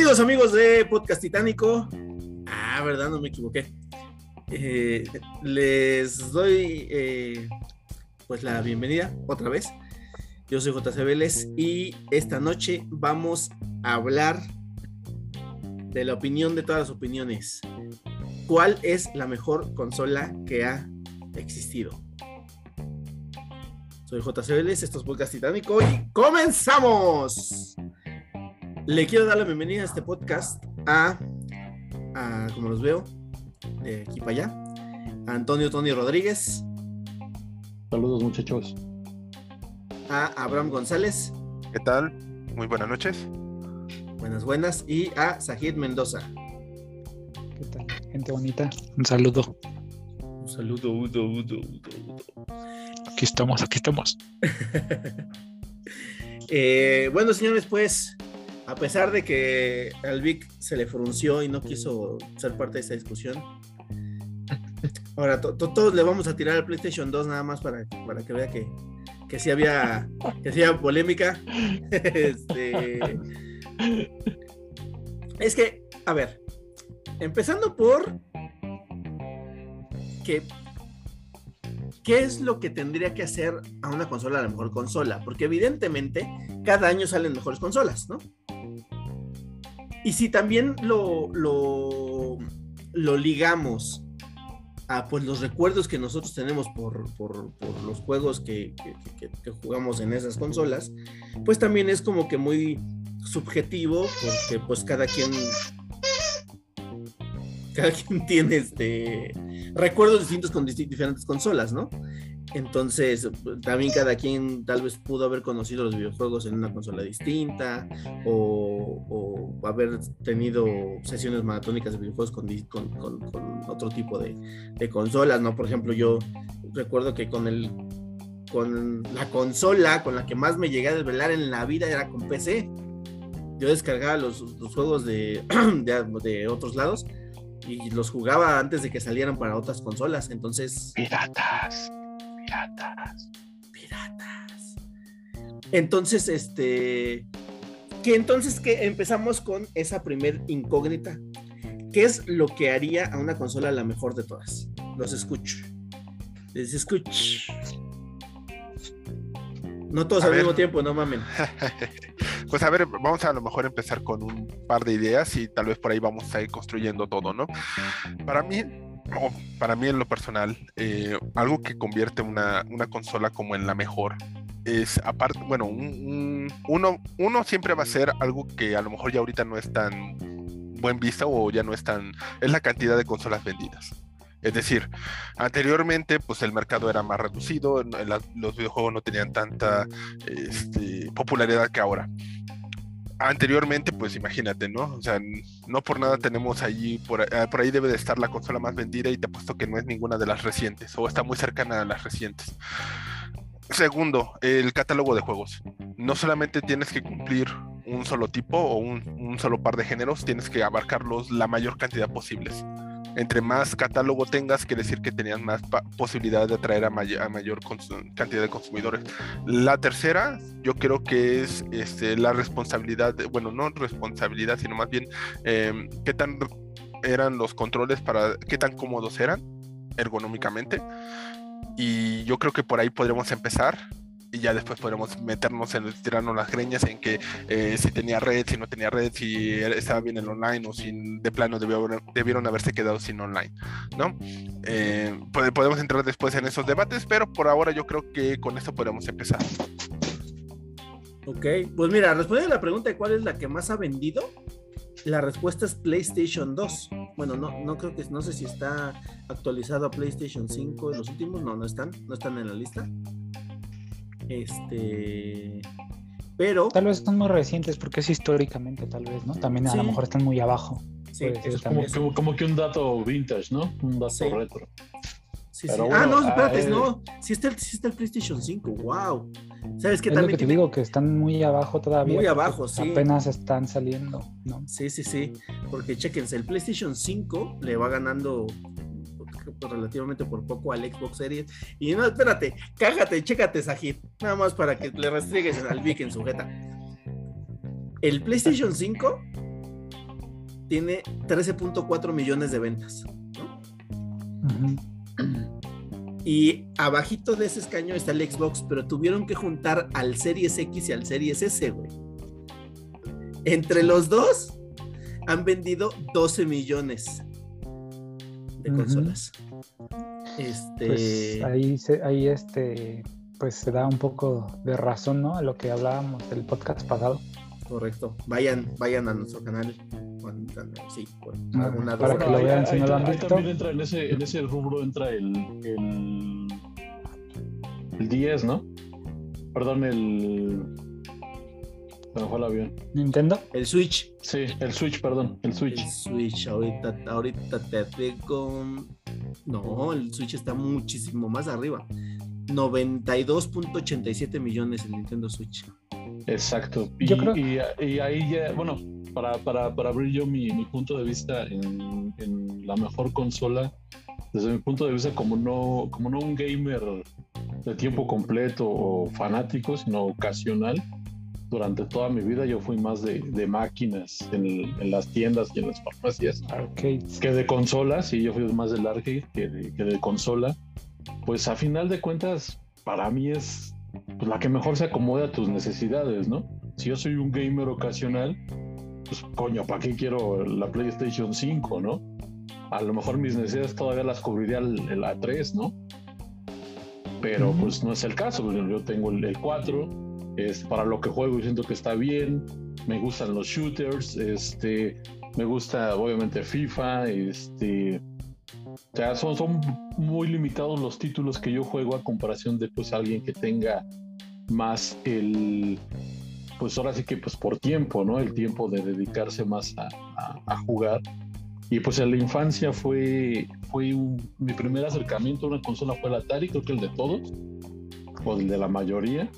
Bienvenidos amigos de Podcast Titánico. Ah, verdad, no me equivoqué. Eh, les doy eh, pues la bienvenida otra vez. Yo soy JC Vélez y esta noche vamos a hablar de la opinión de todas las opiniones. ¿Cuál es la mejor consola que ha existido? Soy JC Vélez, esto es Podcast Titánico y comenzamos. Le quiero dar la bienvenida a este podcast a, a como los veo, de aquí para allá, a Antonio Tony Rodríguez, Saludos muchachos. a Abraham González, ¿Qué tal? Muy buenas noches. buenas, buenas, y a Sajid Mendoza. ¿Qué tal? Gente bonita, un saludo. Un saludo, Udo, Udo, Udo, Udo. Aquí estamos, aquí estamos. Eh, bueno, señores, pues, a pesar de que al Vic se le frunció y no quiso ser parte de esta discusión, ahora to- to- todos le vamos a tirar al PlayStation 2 nada más para, para que vea que, que sí había, que había polémica. Este, es que, a ver, empezando por que ¿qué es lo que tendría que hacer a una consola la mejor consola? Porque evidentemente cada año salen mejores consolas, ¿no? Y si también lo, lo, ligamos a pues, los recuerdos que nosotros tenemos por, por- por los juegos que, que- que- jugamos en esas consolas, pues también es como que muy subjetivo, porque pues cada quien cada quien tiene este recuerdos distintos con diferentes consolas, ¿no? Entonces, también cada quien tal vez pudo haber conocido los videojuegos en una consola distinta o, haber tenido sesiones maratónicas de videojuegos con, con- con- otro tipo de, de consolas, ¿no? Por ejemplo, yo recuerdo que con el con la consola con la que más me llegué a desvelar en la vida era con PC. Yo descargaba los, los juegos de, de, de otros lados y los jugaba antes de que salieran para otras consolas. Entonces, Piratas, piratas. piratas. Entonces, este, que entonces que empezamos con esa primer incógnita. ¿Qué es lo que haría a una consola la mejor de todas? Los escucho. Les escucho. No todos A al ver. mismo tiempo, no mamen. Pues a ver, vamos a lo mejor empezar con un par de ideas y tal vez por ahí vamos a ir construyendo todo, ¿no? Para mí, para mí en lo personal, eh, algo que convierte una, una consola como en la mejor es aparte, bueno, un- un- uno, uno siempre va a ser algo que a lo mejor ya ahorita no es tan buen visto o ya no es tan, es la cantidad de consolas vendidas. Es decir, anteriormente pues el mercado era más reducido, los videojuegos no tenían tanta este, popularidad que ahora. Anteriormente, pues imagínate, ¿no? O sea, no por nada tenemos allí, por, ah, por ahí debe de estar la consola más vendida y te apuesto que no es ninguna de las recientes o está muy cercana a las recientes. Segundo, el catálogo de juegos. No solamente tienes que cumplir un solo tipo o un, un solo par de géneros, tienes que abarcarlos la mayor cantidad posibles. Entre más catálogo tengas, quiere decir que tenías más pa- posibilidad de atraer a, may- a mayor cantidad de consumidores. La tercera, yo creo que es este, la responsabilidad, de- bueno, no responsabilidad, sino más bien em, qué tan eran los controles para, qué tan cómodos eran ergonómicamente. Y yo creo que por ahí podremos empezar y ya después podremos meternos en tirarnos las greñas en que eh, si tenía red, si no tenía red, si estaba bien el online o si de plano debieron haberse quedado sin online, ¿no? Eh, pode- podemos entrar después en esos debates, pero por ahora yo creo que con esto podemos empezar. Ok, pues mira, respondiendo a la pregunta de cuál es la que más ha vendido, la respuesta es PlayStation 2. Bueno, no, no creo que, no sé si está actualizado a PlayStation 5 en los últimos, no, no están, no están en la lista. Este, pero, Tal vez son muy recientes porque es históricamente, tal vez, ¿no? También a Sí. lo mejor están muy abajo. sí, Es como, también. como, como que un dato vintage, ¿no? Un dato Sí. retro. sí, sí. ah, no, espérate, ah, eh. no, sí está, el, sí está el PlayStation 5, wow. ¿Sabes qué es lo también que te tiene? digo, que están muy abajo todavía. Muy porque abajo, sí. Apenas están saliendo, ¿no? Sí, sí, sí, porque chequense, el PlayStation 5 le va ganando relativamente por poco al Xbox Series. Y no, espérate, cájate, chécate, Sajid, nada más para que le restregues al Vic en sujeta. El PlayStation 5 tiene 13.4 millones de ventas. Y abajito de ese escaño está el Xbox, pero tuvieron que juntar al Series X y al Series S, güey. Entre los dos han vendido 12 millones de consolas. Este. Pues ahí, se, ahí este, pues se da un poco de razón, ¿no? A lo que hablábamos del podcast pasado. Correcto. Vayan, vayan a nuestro canal. Sí, alguna para duda. que lo vean si ahí no lo han ta- ahí visto. también entra en ese, en ese rubro entra el, el, el 10, ¿no? Perdón, el... Se me fue el avión. Nintendo. El Switch. Sí, el Switch, perdón, el El Switch. Switch, ahorita, ahorita te digo. No, el Switch está muchísimo más arriba. 92.87 millones el Nintendo Switch. Exacto. Y, Yo creo- y, y ahí ya, bueno, para, para, para abrir yo mi, mi punto de vista en, en la mejor consola, desde mi punto de vista como no, como no un gamer de tiempo completo o fanático, sino ocasional, durante toda mi vida yo fui más de, de máquinas en, en las tiendas y en las farmacias Arcades. que de consolas, y yo fui más del arcade que de, que de consola, pues a final de cuentas, para mí es pues, la que mejor se acomoda a tus necesidades, ¿no? Si yo soy un gamer ocasional, pues coño, ¿para qué quiero la PlayStation 5, no? A lo mejor mis necesidades todavía las cubriría el, el A3, ¿no? Pero Ujú. pues no es el caso, yo tengo el, el 4, es para lo que juego siento que está bien, me gustan los shooters, este, me gusta obviamente FIFA, este, sea, son, son muy limitados los títulos que yo juego a comparación de pues alguien que tenga más el, pues ahora sí que pues por tiempo, ¿no? El tiempo de dedicarse más a, a- a jugar. Y pues en la infancia fue, fue un- mi primer acercamiento a una consola fue el Atari, creo que el de todos, o el de la mayoría,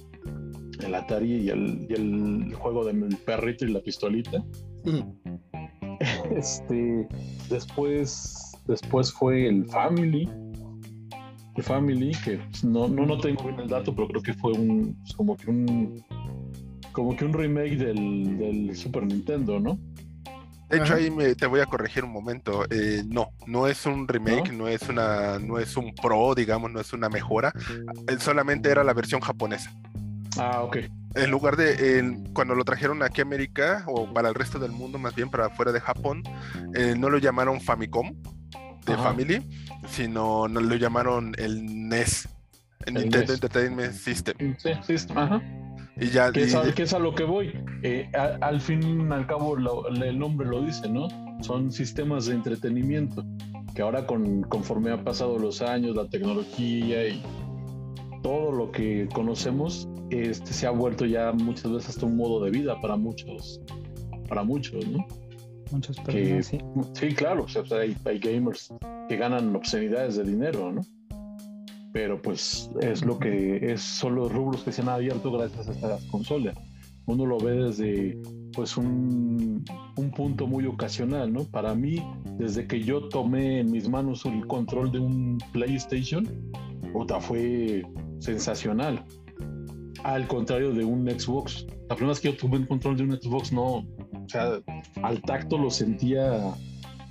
el Atari y el, y el juego del perrito y la pistolita. Este, después, después fue el Family. El Family, que pues, no, no, no tengo bien el dato, pero creo que fue un, pues, como que un, como que un remake del, del Super Nintendo, ¿no? De hecho, Ajá. ahí me- te voy a corregir un momento. Eh, no, no es un remake, ¿No? ¿No? es una, no es un pro, digamos, no es una mejora. Eh, solamente era la versión japonesa. Ah, ok. En lugar de en- cuando lo trajeron aquí a América o para el resto del mundo, más bien para afuera de Japón, eh, no lo llamaron Famicom de Ajá. Family, sino no lo llamaron el NES, el El Nintendo NES. Entertainment System. Sí, sí, ajá. Y ya Que es, y- a, que es a lo que voy. Eh, a- al fin y al cabo, lo- el nombre lo dice, ¿no? Son sistemas de entretenimiento que ahora con, conforme han pasado los años, la tecnología y todo lo que conocemos, este se ha vuelto ya muchas veces hasta un modo de vida para muchos, para muchos, ¿no? Muchas Que, personas, sí. sí, claro, o sea, hay, hay gamers que ganan obscenidades de dinero, ¿no? Pero pues es lo que es, son los rubros que se han abierto gracias a estas consolas. Uno lo ve desde pues un, un punto muy ocasional, ¿no? Para mí, desde que yo tomé en mis manos el control de un PlayStation, puta, fue sensacional. Al contrario de un Xbox. La primera vez que yo tuve el control de un Xbox, no, o sea, al tacto lo sentía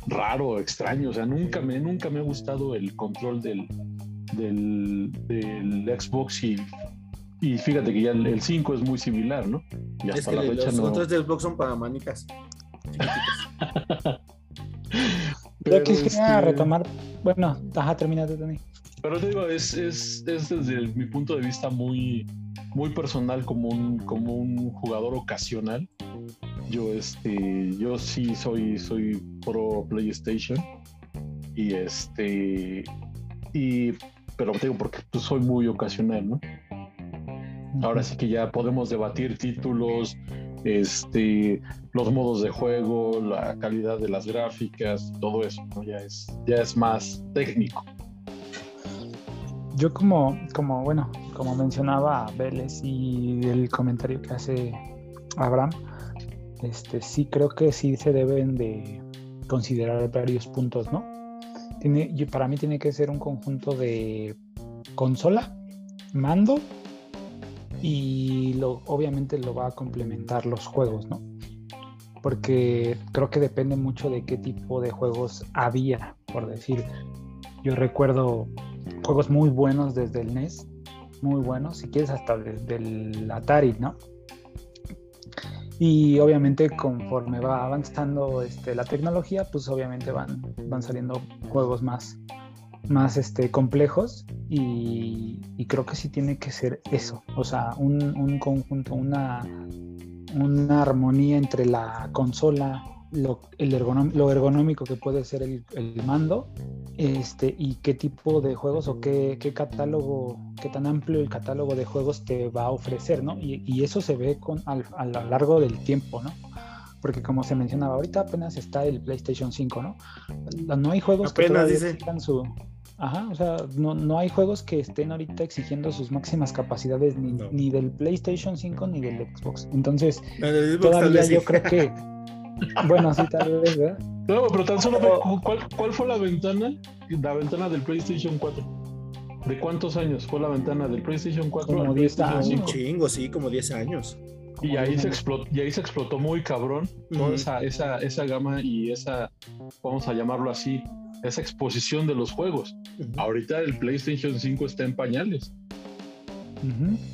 raro, extraño. O sea, nunca me, nunca me ha gustado el control del, del, del Xbox y, y fíjate que ya el, el 5 es muy similar, ¿no? Y Es hasta que la los fecha no. controles del Xbox son para manicas. chiquititas. Yo Pero, quisiera este, retomar, bueno, ajá, termínate, Tony. Pero te digo, es, es, es desde mi punto de vista muy, muy personal como un, como un jugador ocasional. Yo, este, yo sí soy, soy pro PlayStation. Y este, y, pero te digo, porque pues, soy muy ocasional, ¿no? Ahora sí que ya podemos debatir títulos, este, los modos de juego, la calidad de las gráficas, todo eso, ¿no? Ya es, ya es más técnico. Yo como, como, bueno, como mencionaba Vélez y el comentario que hace Abraham, este, sí creo que sí se deben de considerar varios puntos, ¿no? Tiene, para mí tiene que ser un conjunto de consola, mando y lo, obviamente lo va a complementar los juegos, ¿no? porque creo que depende mucho de qué tipo de juegos había, por decir. Yo recuerdo juegos muy buenos desde el NES, muy buenos, si quieres hasta desde el Atari, ¿no? Y obviamente conforme va avanzando este, la tecnología, pues obviamente van, van saliendo juegos más, más este, complejos y, creo que sí tiene que ser eso, o sea, un, conjunto, una, una armonía entre la consola, lo, el lo ergonómico que puede ser el, mando este, y qué tipo de juegos o qué, qué, catálogo, qué tan amplio el catálogo de juegos te va a ofrecer, ¿no? Y, eso se ve con, a lo largo del tiempo, ¿no? Porque como se mencionaba, ahorita apenas está el PlayStation 5, ¿no? No hay juegos que todavía tengan su, Ajá, o sea, no, no, hay juegos que estén ahorita exigiendo sus máximas capacidades ni, ni del PlayStation 5 ni del Xbox. Entonces, todavía yo creo que. bueno, sí, tal vez, ¿verdad? No, pero tan solo, ¿cuál, ¿cuál fue la ventana? La ventana del PlayStation 4. ¿De cuántos años fue la ventana del PlayStation 4? Como 10 años. Un chingo, sí, como 10 años. Y ahí se explotó, y ahí se explotó muy cabrón toda esa, esa, esa gama y esa, vamos a llamarlo así, esa exposición de los juegos. Ahorita el PlayStation 5 está en pañales.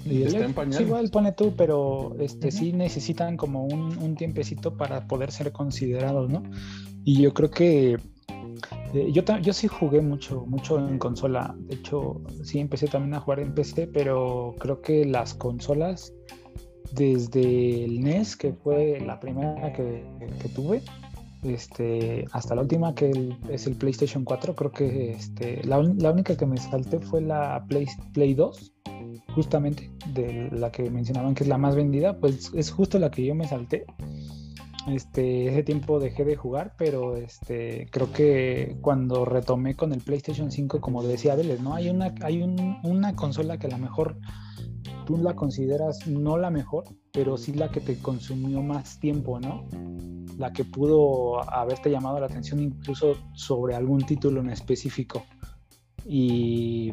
Y está en pañales. Sí, igual pone tú, pero este sí necesitan como un, un, tiempecito para poder ser considerados, ¿no? Y yo creo que eh, yo, yo sí jugué mucho, mucho en consola. De hecho, sí empecé también a jugar en PC, pero creo que las consolas, desde el NES, que fue la primera que, que tuve, este, hasta la última que es el PlayStation 4, creo que este, la, única que me salté fue la Play, Play 2, justamente, de la que mencionaban que es la más vendida, pues es justo la que yo me salté. Este, ese tiempo dejé de jugar, pero este, creo que cuando retomé con el PlayStation 5, como decía Vélez, ¿no? Hay una, hay una consola que a lo mejor tú la consideras no la mejor, pero sí la que te consumió más tiempo, ¿no? la que pudo haberte llamado la atención incluso sobre algún título en específico. Y,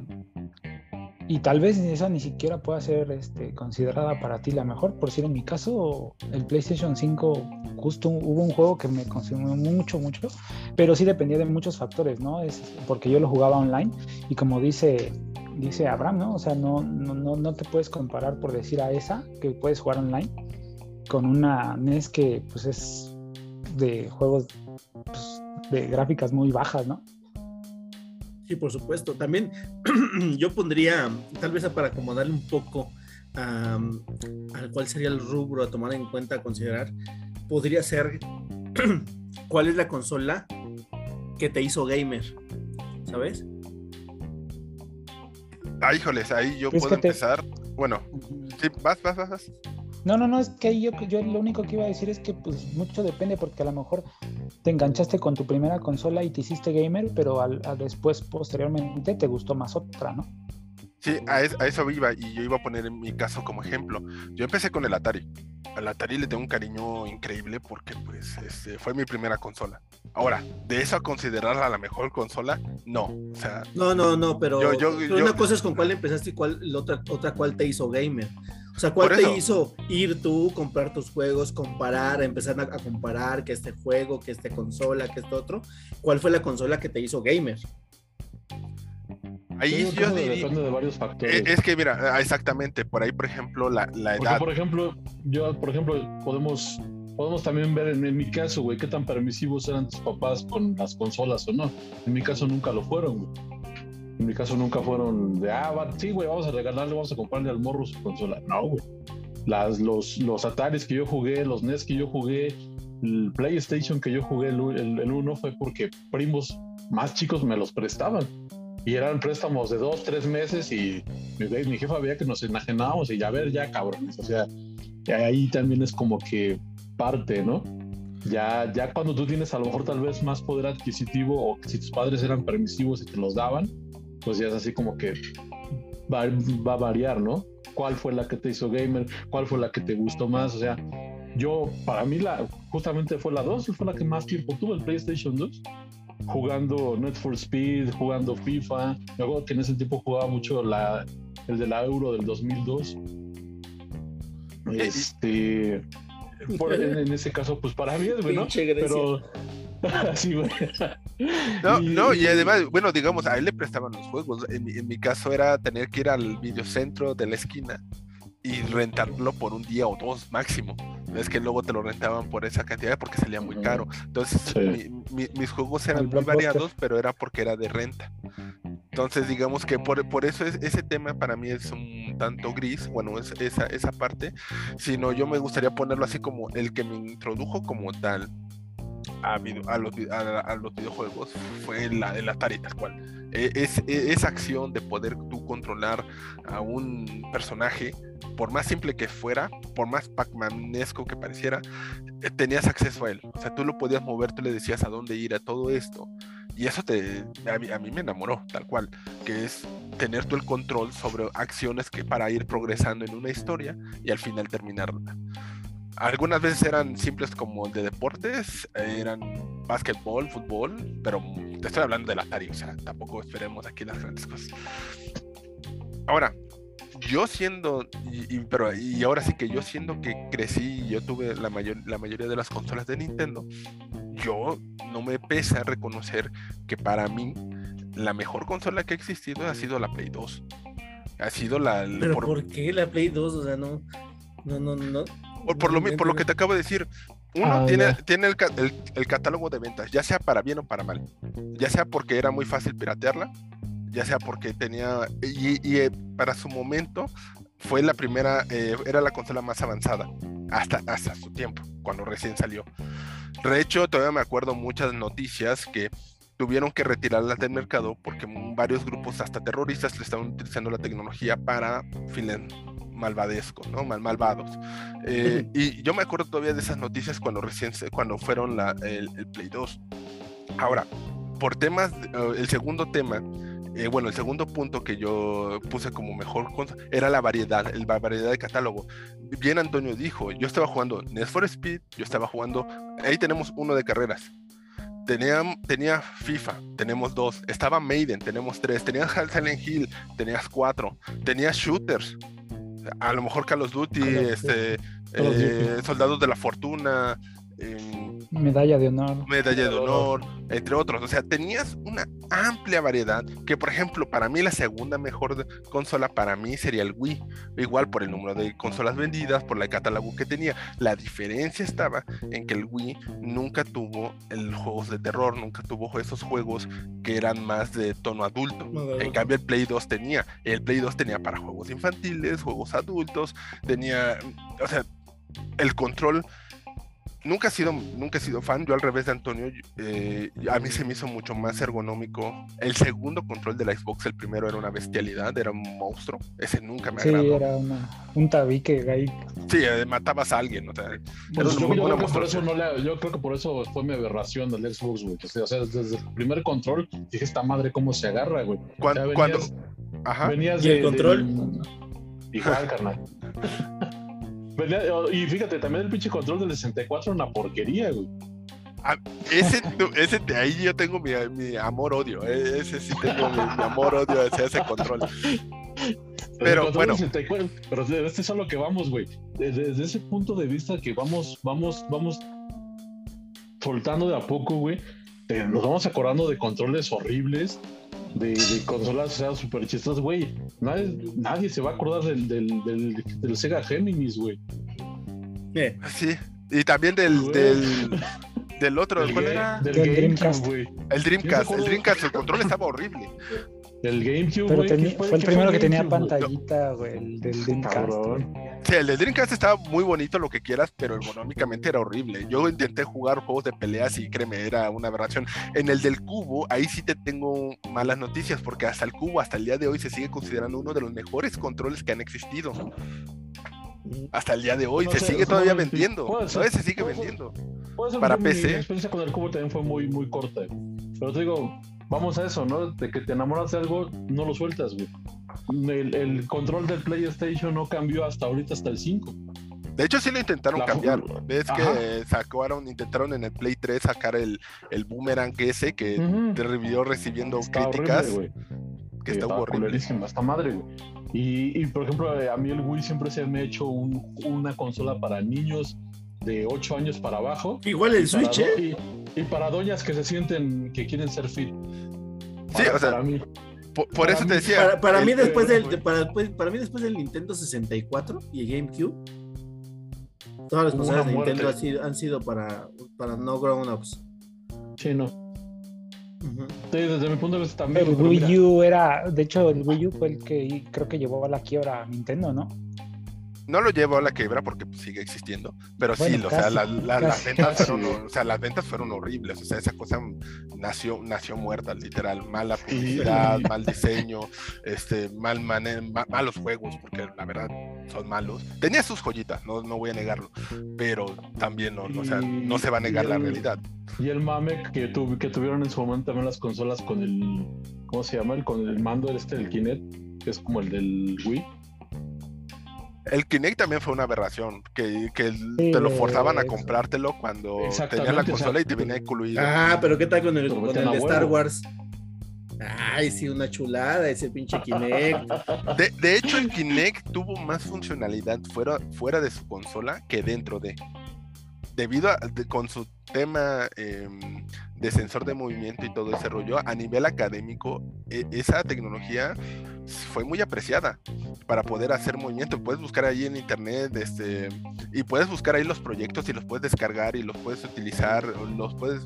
y tal vez esa ni siquiera pueda ser este, considerada para ti la mejor. Por si en mi caso, el PlayStation 5, justo hubo un juego que me consumió mucho, mucho, pero sí dependía de muchos factores, ¿no? Es porque yo lo jugaba online y como dice dice Abraham, ¿no? O sea, no, no, no te puedes comparar por decir a esa que puedes jugar online con una NES que pues es de juegos pues, de gráficas muy bajas, ¿no? Sí, por supuesto. También yo pondría, tal vez para acomodarle un poco a, cuál sería el rubro a tomar en cuenta, a considerar, podría ser cuál es la consola que te hizo gamer, ¿sabes? Ah, híjoles, ahí yo puedo empezar. Bueno, sí, vas, vas, vas. No, no, no, es que ahí yo, yo lo único que iba a decir es que pues mucho depende porque a lo mejor te enganchaste con tu primera consola y te hiciste gamer, pero al, después, posteriormente, te gustó más otra, ¿no? Sí, a, eso iba y yo iba a poner en mi caso como ejemplo. Yo empecé con el Atari. Al Atari le tengo un cariño increíble porque pues este, fue mi primera consola. Ahora, de eso a considerarla la mejor consola, no. O sea, no, no, no, pero, una cosa es con cuál empezaste y cuál, la otra, otra cuál te hizo gamer. O sea, ¿cuál te hizo ir tú, comprar tus juegos, comparar, empezar a, comparar que este juego, que este consola, que este otro? ¿Cuál fue la consola que te hizo gamer? Ahí yo diría, depende de varios factores. Es, que mira, ah, exactamente, por ahí por ejemplo la, la edad. por ejemplo, yo por ejemplo podemos podemos también ver en, en mi caso, güey, qué tan permisivos eran tus papás con las consolas o no. En mi caso nunca lo fueron, güey. En mi caso nunca fueron de, ah, sí, güey, vamos a regalarle, vamos a comprarle al morro su consola. No, güey. Las, los, los Ataris que yo jugué, los NES que yo jugué, el PlayStation que yo jugué, el, el, uno, fue porque primos más chicos me los prestaban. Y eran préstamos de dos, tres meses y mi, mi jefa veía que nos enajenábamos y ya ver, ya cabrones. O sea, ahí también es como que parte, ¿no? Ya, ya cuando tú tienes a lo mejor tal vez más poder adquisitivo o si tus padres eran permisivos y te los daban, pues ya es así como que va, a variar, ¿no? ¿Cuál fue la que te hizo gamer? ¿Cuál fue la que te gustó más? O sea, yo, para mí, la, justamente fue la 2, fue la que más tiempo tuvo el PlayStation 2 jugando Net for Speed, jugando FIFA. Me acuerdo que en ese tiempo jugaba mucho la, el de la Euro del 2002. Este, en, ese caso, pues para mí es, güey, ¿no? Pero. sí, güey. No, no, y además, bueno, digamos, a él le prestaban los juegos. En, en mi caso era tener que ir al videocentro de la esquina y rentarlo por un día o dos máximo. Es que luego te lo rentaban por esa cantidad porque salía muy caro. Entonces, mis juegos eran muy variados, pero era porque era de renta. Entonces, digamos que por, por eso es, ese tema para mí es un tanto gris, bueno, es esa, esa parte, sino yo me gustaría ponerlo así como el que me introdujo como tal a, a, los, a, los, videojuegos fue la, el Atari tal cual. E, es, e, esa acción de poder tú controlar a un personaje, por más simple que fuera, por más Pac-Manesco que pareciera, eh, tenías acceso a él. O sea, tú lo podías mover, tú le decías a dónde ir, a todo esto. Y eso te, a, mí, a mí me enamoró, tal cual, que es tener tú el control sobre acciones que para ir progresando en una historia y al final terminarla. Algunas veces eran simples como de deportes, eran básquetbol, fútbol, pero te estoy hablando del Atari, o sea, tampoco esperemos aquí las grandes cosas. Ahora, yo siendo, y, pero, y ahora sí que yo siendo que crecí y yo tuve la, mayor, la mayoría de las consolas de Nintendo, yo no me pesa reconocer que para mí la mejor consola que ha existido ha sido la Play 2. Ha sido la... ¿Pero por, qué la Play 2? O sea, no... No, no, no. Por, lo, por lo que te acabo de decir, uno ah, tiene, tiene el, el, catálogo de ventas, ya sea para bien o para mal. Ya sea porque era muy fácil piratearla, ya sea porque tenía. Y, y eh, para su momento fue la primera, eh, era la consola más avanzada, hasta, hasta su tiempo, cuando recién salió. De hecho, todavía me acuerdo muchas noticias que tuvieron que retirarla del mercado porque varios grupos, hasta terroristas, le estaban utilizando la tecnología para fines malvadescos, ¿no? Mal, malvados. Eh, y yo me acuerdo todavía de esas noticias cuando recién, cuando fueron la, el, Play 2. Ahora, por temas, eh, el segundo tema, eh, bueno, el segundo punto que yo puse como mejor era la variedad, la variedad de catálogo. Bien Antonio dijo, yo estaba jugando Need for Speed, yo estaba jugando, ahí tenemos uno de carreras, Tenía, tenía, FIFA, tenemos dos. Estaba Maiden, tenemos tres. Tenías Silent Hill, tenías cuatro. Tenías shooters, a lo mejor Call of Duty, este, eh, Soldados de la Fortuna, medalla de honor. Medalla de honor, entre otros. O sea, tenías una amplia variedad que, por ejemplo, para mí la segunda mejor consola para mí sería el Wii. Igual por el número de consolas vendidas, por el catálogo que tenía. La diferencia estaba en que el Wii nunca tuvo el juegos de terror, nunca tuvo esos juegos que eran más de tono adulto. En cambio, el Play 2 tenía. El Play 2 tenía para juegos infantiles, juegos adultos, tenía, o sea, el control nunca he sido, nunca he sido fan. Yo al revés de Antonio, eh, a mí se me hizo mucho más ergonómico. El segundo control de la Xbox, el primero era una bestialidad, era un monstruo. Ese nunca me agradó. Sí, era un tabique ahí. Sí, eh, matabas a alguien. O sea, pues yo, creo que por eso no le, yo creo que por eso fue mi aberración del Xbox, güey. O sea, desde el primer control dije, esta madre cómo se agarra, güey. Cuando, Ajá. Venías ¿Y el control? Igual, carnal. Y fíjate, también el pinche control del 64 una porquería, güey. Ah, ese, ese ahí yo tengo mi, mi amor-odio. Eh, ese sí tengo mi, amor-odio hacia ese control. Pero bueno. pero este es a lo que vamos, güey. Desde, ese punto de vista que vamos, vamos, vamos soltando de a poco, güey. Nos vamos acordando de controles horribles, de, consolas o sea, súper chistosas, güey. Nadie, nadie, se va a acordar del, del, del, Sega Géminis, güey. Eh. Sí, y también del, del, del otro, ¿cuál era? Del, Dreamcast, güey. El Dreamcast, el Dreamcast, el control estaba horrible. El GameCube, güey. Fue, el primero que tenía pantallita, güey, el del Dreamcast. Sí, el de Dreamcast estaba muy bonito, lo que quieras, pero ergonómicamente era horrible. Yo intenté jugar juegos de peleas y créeme, era una aberración. En el del cubo, ahí sí te tengo malas noticias, porque hasta el cubo, hasta el día de hoy, se sigue considerando uno de los mejores controles que han existido. Hasta el día de hoy, se sigue todavía vendiendo. Todavía se sigue vendiendo. Para PC. Mi experiencia con el cubo también fue muy, muy corta. Pero te digo, vamos a eso, ¿no? De que te enamoras de algo, no lo sueltas, güey el, control del PlayStation no cambió hasta ahorita, hasta el 5. De hecho, sí lo intentaron cambiar. Ves que sacaron, intentaron en el Play 3 sacar el, el boomerang ese que uh recibiendo críticas. que está, horrible. Está madre, güey. Y, por ejemplo, a mí el Wii siempre se me ha hecho una consola para niños de 8 años para abajo. Igual el Switch, ¿eh? Y, y para doñas que se sienten que quieren ser fit. Sí, o sea, para mí. Por, por Para eso mí- te decía. Para, para el- mí después del, el- para, pues, para mí después del Nintendo 64 y el GameCube, todas las consolas de Nintendo han sido, han sido para, para no grown-ups. Sí, no. Ujú. Sí, desde mi punto de vista también. El Wii U era, de hecho, el Wii U fue el que creo que llevó a la quiebra a Nintendo, ¿no? No lo llevo a la quiebra porque pues, sigue existiendo, pero sí, Bueno, o sea, casi, la- la- las casi. ventas Casi. fueron, o sea, las ventas fueron horribles, o sea, esa cosa nació, nació muerta, literal, mala publicidad, mal diseño, este, mal mane- ma- malos juegos, porque la verdad son malos. Tenía sus joyitas, no, no voy a negarlo, pero también no, no, o sea, no se va a negar Y la el- realidad. Y el mame que, tu- que tuvieron en su momento también las consolas con el. ¿Cómo se llama? El, con el mando este del Kinect, que es como el del Wii. El Kinect también fue una aberración, que, que Sí, te lo forzaban a comprártelo cuando tenías la consola y te venía incluido. Ah, pero ¿qué tal con el, con de Star. Wars? Ay, sí, una chulada ese pinche Kinect. De, de hecho, el Kinect tuvo más funcionalidad fuera, fuera de su consola que dentro de. Debido a de- con su tema em, de sensor de movimiento y todo ese rollo, a nivel académico, e- esa tecnología fue muy apreciada para poder hacer movimiento. Puedes buscar ahí en internet, este, y puedes buscar ahí los proyectos y los puedes descargar y los puedes utilizar, los puedes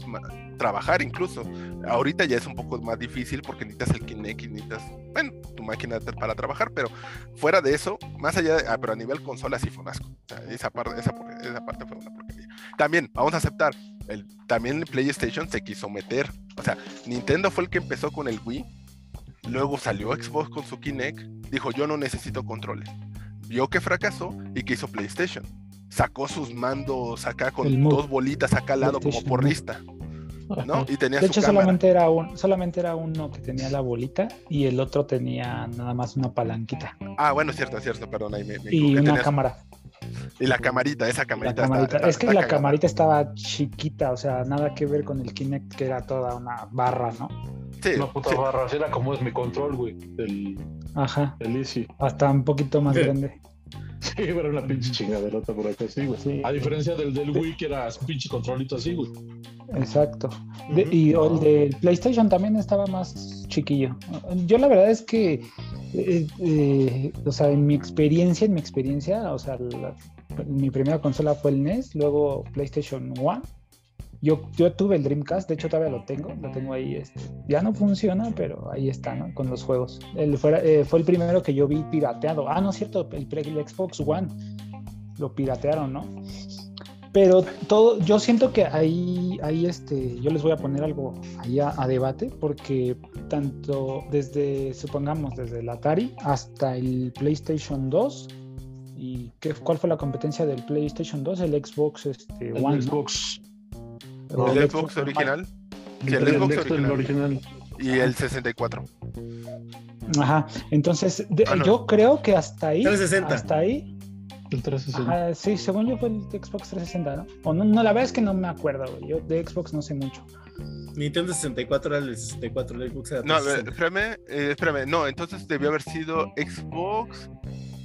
trabajar incluso. Ahorita ya es un poco más difícil porque necesitas el Kinect necesitas, bueno, tu máquina para trabajar, pero fuera de eso, más allá de, ah, pero a nivel consola sí fue un esa parte, esa, esa parte fue una porquería. También, vamos a aceptar, el, también el PlayStation se quiso meter. O sea, Nintendo fue el que empezó con el Wii, luego salió Xbox con su Kinect, dijo yo no necesito controles. Vio que fracasó y que hizo PlayStation. Sacó sus mandos acá con dos bolitas acá al lado como PlayStation por Move. lista, ¿no? Y tenía De su hecho, cámara. solamente era, un, solamente era uno que tenía la bolita y el otro tenía nada más una palanquita Ah, bueno, cierto, cierto, perdón, ahí me, me y una tenía su- cámara. Y la camarita, esa La camarita. está- camarita. está- es que está la cagada. camarita estaba chiquita, o sea, nada que ver con el Kinect, que era toda una barra, ¿no? Sí, Una puta sí. barra. Así era como es mi control, güey. El, Ajá, el Easy. hasta un poquito más grande. Sí, era una pinche chingaderota por acá, sí, güey. Sí. A diferencia del del Wii, que era un pinche controlito así, güey. Exacto. De- y el del PlayStation también estaba más chiquillo. Yo la verdad es que, eh, eh, o sea, en mi experiencia, en mi experiencia, o sea, la- mi primera consola fue el NES, luego PlayStation One. Yo, yo tuve el Dreamcast, de hecho todavía lo tengo, lo tengo ahí, este, ya no funciona, pero ahí está, ¿no? Con los juegos. El, fuera- eh, fue el primero que yo vi pirateado. Ah, no es cierto, el, el Xbox One lo piratearon, ¿no? Pero todo, yo siento que ahí, ahí este, yo les voy a poner algo ahí a, a debate, porque tanto desde, supongamos, desde el Atari hasta el PlayStation 2, ¿y qué, cuál fue la competencia del PlayStation 2? El Xbox este, El. Xbox. El el Xbox Xbox original Sí, el el Xbox Xbox, original. y el 64. Ajá, entonces de- Ah, no. yo creo que hasta ahí, 360. hasta ahí, El 360. ajá, sí, según yo fue el Xbox 360, ¿no? O no, no, la verdad es que no me acuerdo, güey, yo de Xbox no sé mucho. Nintendo 64 era el 64, el Xbox era No, a ver, 360. espérame, eh, espérame. No, entonces debió haber sido Xbox,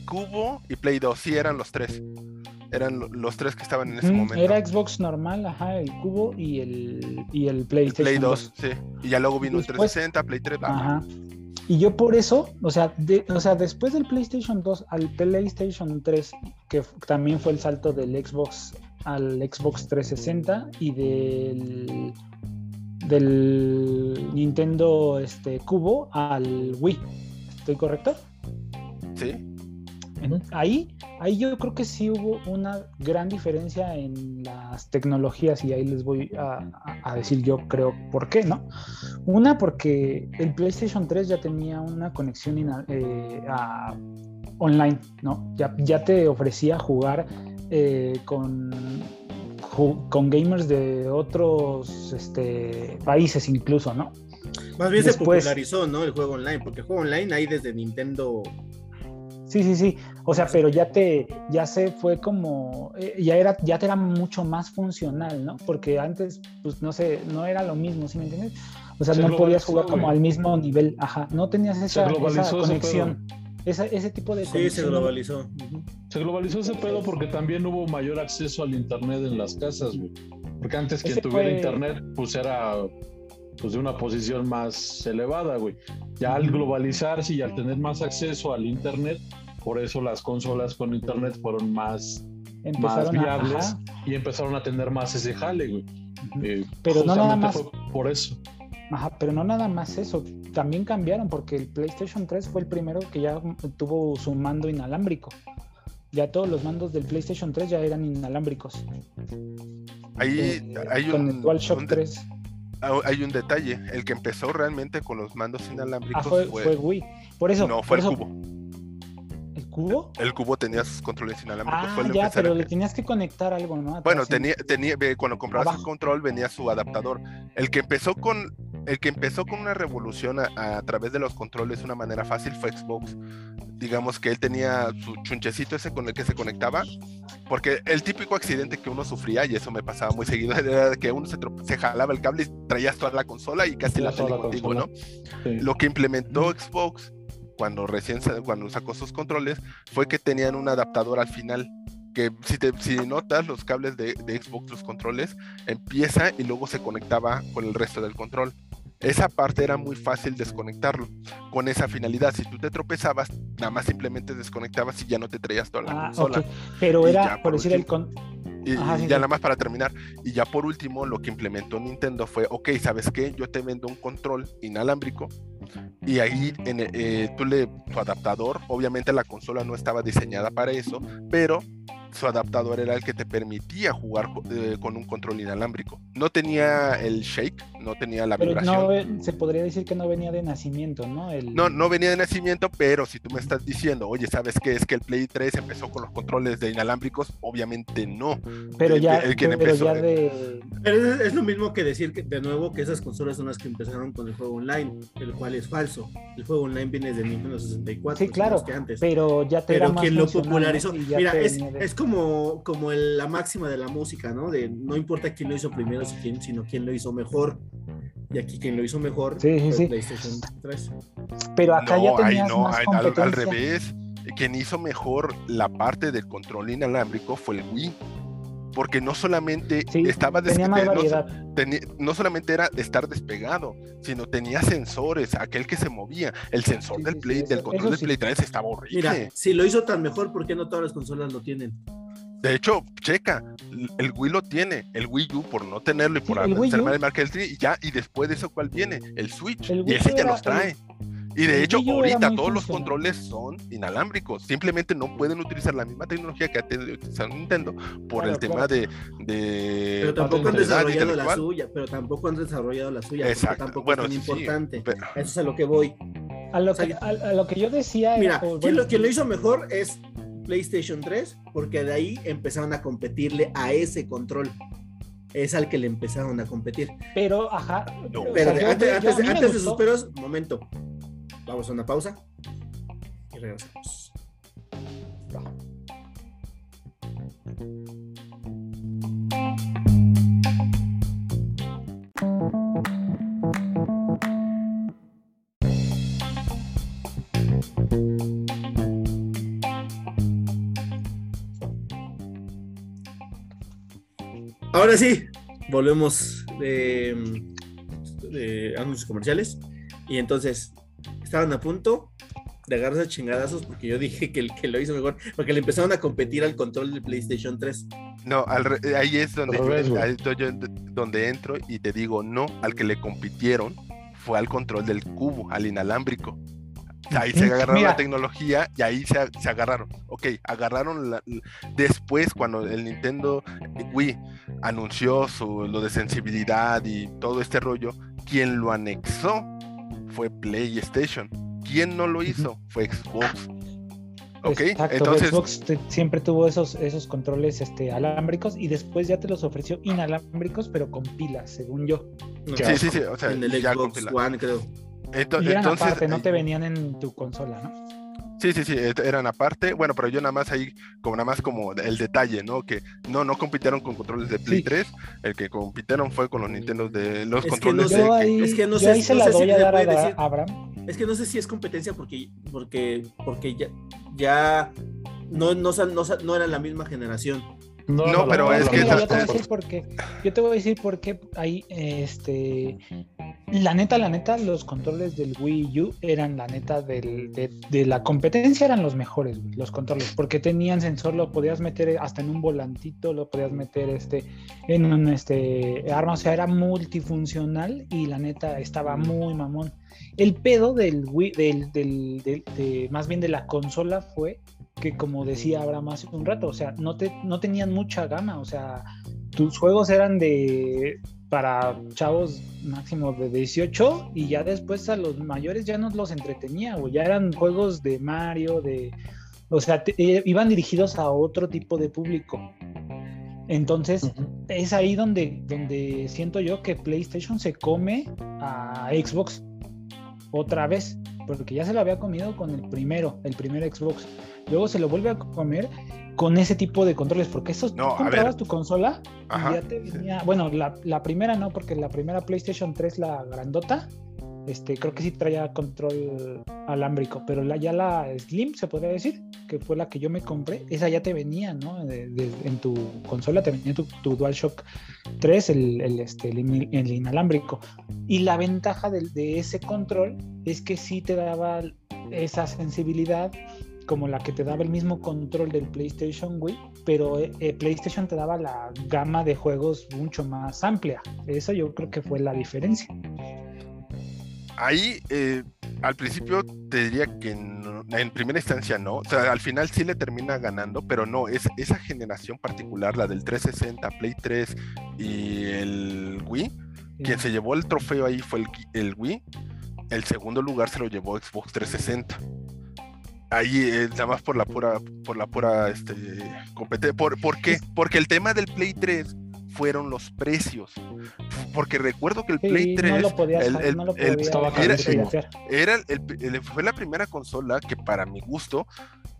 Cubo y Play 2. Sí, eran los tres. Eran lo- los tres que estaban en ese Mm, momento. Era Xbox normal, ajá, el cubo y el, y el PlayStation Play 2, 2. sí. Y ya luego vino el Después- 360, Play 3. bla, bla. Ajá. Y yo por eso, o sea, o sea, después del PlayStation 2 al PlayStation 3, que también fue el salto del Xbox al Xbox 360 y del del Nintendo este cubo al Wii. ¿Estoy correcto? Sí. Ahí, ahí yo creo que sí hubo una gran diferencia en las tecnologías y ahí les voy a, decir yo creo por qué, ¿no? Una porque el PlayStation 3 ya tenía una conexión ina- eh, a- online, ¿no? Ya, ya te ofrecía jugar eh, con, ju- con gamers de otros este, países incluso, ¿no? Más bien se popularizó, ¿no? El juego online, porque el juego online ahí desde Nintendo. Sí, sí, sí. O sea, pero ya te, ya se fue como, eh, ya era, ya te era mucho más funcional, ¿no? Porque antes, pues no sé, no era lo mismo, ¿sí me entiendes? O sea, Se no podías jugar como güey. al mismo nivel, ajá, no tenías esa, globalizó esa conexión. ese tipo de... Sí, se globalizó. Se globalizó ese pedo porque también hubo mayor acceso al internet en las casas, güey. Porque antes que tuviera internet, pues era pues de una posición más elevada, güey. Ya al globalizarse y al tener más acceso al internet, por eso las consolas con internet fueron más, más viables y empezaron a tener más ese jale, güey. Eh, pero no nada más por eso. Ajá, pero no nada más eso, también cambiaron porque el PlayStation 3 fue el primero que ya tuvo su mando inalámbrico. Ya todos los mandos del PlayStation 3 ya eran inalámbricos. Ahí eh, hay con el DualShock 3. Ah, hay un detalle, el que empezó realmente con los mandos inalámbricos ah, fue, fue, Wii. Por eso, no, fue el cubo. ¿El cubo? El cubo tenía sus controles inalámbricos. Ah, ya, pero le tenías que conectar algo, ¿no? bueno, tenía, tenía, cuando comprabas el control venía su adaptador. El que empezó con el que empezó con una revolución a, través de los controles de una manera fácil fue Xbox. Digamos que él tenía su chunchecito ese con el que se conectaba, porque el típico accidente que uno sufría, y eso me pasaba muy seguido, era que uno se, jalaba el cable y traías toda la consola y casi la tele contigo, ¿no? Lo que implementó Xbox cuando recién cuando sacó sus controles fue que tenían un adaptador al final que si, te, si notas los cables de, de, Xbox, los controles, empieza y luego se conectaba con el resto del control. Esa parte era muy fácil desconectarlo con esa finalidad. Si tú te tropezabas, nada más simplemente desconectabas y ya no te traías toda la ah, consola. Pero era, por, decir, el con... Y, ya nada más para terminar. Y ya por último, lo que implementó Nintendo fue, ok, ¿sabes qué? Yo te vendo un control inalámbrico y ahí en, eh, tú le, tu adaptador, obviamente la consola no estaba diseñada para eso, pero su adaptador era el que te permitía jugar eh, con un control inalámbrico. No tenía el shake, no tenía la vibración. No, se podría decir que no venía de nacimiento, ¿no? No, no venía de nacimiento, pero si tú me estás diciendo, oye, ¿sabes qué? Es que el Play 3 empezó con los controles de inalámbricos, obviamente no. Pero ya, pero ya de... Pero es, lo mismo que decir que, de nuevo que esas consolas son las que empezaron con el juego online, el cual es falso. El juego online viene desde 1964. Sí, claro, antes. pero ya te Pero quien lo popularizó, mira, es, es como, como la máxima de la música, ¿no? De no importa quién lo hizo primero, sino quién lo hizo mejor. Y aquí quien lo hizo mejor sí, sí, PlayStation 3. Pero acá ya tenías no, más al, al, revés. Quien hizo mejor la parte del control inalámbrico fue el Wii. Porque no solamente estaba despegado, no, no, solamente era estar despegado, sino tenía sensores, aquel que se movía. El sensor del Play, del control del Play 3 estaba horrible. Mira, si lo hizo tan mejor, ¿por qué no todas las consolas lo tienen? De hecho, checa, el Wii lo tiene, el Wii U por no tenerlo y por hacer mal el marketing, y ya, y después de eso, ¿cuál viene? El Switch, y ese ya los trae. Y de hecho, ahorita todos los controles son inalámbricos. Simplemente no pueden utilizar la misma tecnología que ha tenido Nintendo por el tema de, Pero tampoco han desarrollado la suya. Pero tampoco han desarrollado la suya. Exacto. Tampoco bueno, es tan importante. Eso es a lo que voy. A lo, que, a, lo que yo decía. Mira, quien, lo, quien lo hizo mejor es PlayStation 3, porque de ahí empezaron a competirle a ese control. Es al que le empezaron a competir. Pero, ajá. pero antes, antes, de sus peros, momento. Vamos a una pausa y regresamos. Ahora sí, volvemos de, anuncios comerciales. Y entonces, estaban a punto de agarrarse a chingadazos porque yo dije que el que lo hizo mejor, porque le empezaron a competir al control del PlayStation 3. No, ahí es donde, donde entro y te digo, no, al que le compitieron fue al control del cubo, al inalámbrico. Ahí se agarraron la tecnología y ahí se, agarraron. Ok, agarraron la, después cuando el Nintendo Wii anunció su, lo de sensibilidad y todo este rollo, quien lo anexó fue PlayStation. ¿Quién no lo hizo? Fue Xbox. Ok, entonces Xbox siempre tuvo esos, esos controles este, alámbricos y después ya te los ofreció inalámbricos, pero con pilas, según yo. sí, sí, sí, o sea, en el Xbox One, creo. Entonces, y eran aparte, no te venían en tu consola, ¿no? Sí, sí, sí, eran aparte. Bueno, pero yo nada más ahí, como nada más como el detalle, ¿no? Que no, no compitieron con controles de Play Sí. 3, el que compitieron fue con los Nintendo de los Es que controles no sé, de Yo que- ahí, es que no yo sé- ahí se no la sé si doy a le dar a, puede decir- Abraham. Es que no sé si es competencia porque, porque, porque ya, ya no, no, no, no era la misma generación. No, pero es que mira, yo te voy a decir por qué. Yo te voy a decir por qué ahí, este, la neta, la neta, los controles del Wii U eran la neta del- de, de la competencia eran los mejores, los controles, porque tenían sensor, lo podías meter hasta en un volantito, lo podías meter este, en un este arma, o sea, era multifuncional y la neta estaba muy mamón. El pedo del Wii, del, del, del- de- más bien de la consola fue que como decía Abraham hace un rato, o sea, no, te, no tenían mucha gama, o sea, tus juegos eran de para chavos máximo de 18 y ya después a los mayores ya no los entretenía, o ya eran juegos de Mario, de, o sea, te- eh, iban dirigidos a otro tipo de público. Entonces, es ahí donde, donde siento yo que PlayStation se come a Xbox otra vez, porque ya se lo había comido con el primero, el primer Xbox. Luego se lo vuelve a comer con ese tipo de controles, porque esos No, tú comprabas tu consola Ajá, y ya te sí. venía, bueno, la, la primera no, porque la primera PlayStation 3, la grandota, este, creo que sí traía control alámbrico, pero la, ya la Slim, se podría decir, que fue la que yo me compré, esa ya te venía, ¿no? De- de- en tu consola te venía tu, tu DualShock 3, el, el, este, el, el inalámbrico. Y la ventaja del- de, ese control es que sí te daba esa sensibilidad como la que te daba el mismo control del PlayStation Wii, pero eh, eh, PlayStation te daba la gama de juegos mucho más amplia. Eso yo creo que fue la diferencia. Ahí, eh, al principio te diría que no- en primera instancia no, o sea, al final sí le termina ganando, pero no, es, esa generación particular, la del 360, Play 3 y el Wii, quien se llevó el trofeo ahí fue el Wii, el segundo lugar se lo llevó Xbox 360. Ahí eh, nada más por la pura, por la pura este, competencia. ¿Por, ¿Por qué? Porque el tema del Play 3 fueron los precios. Porque recuerdo que el Sí, Play 3 no lo podías, el- no lo podías era fue la primera consola que para mi gusto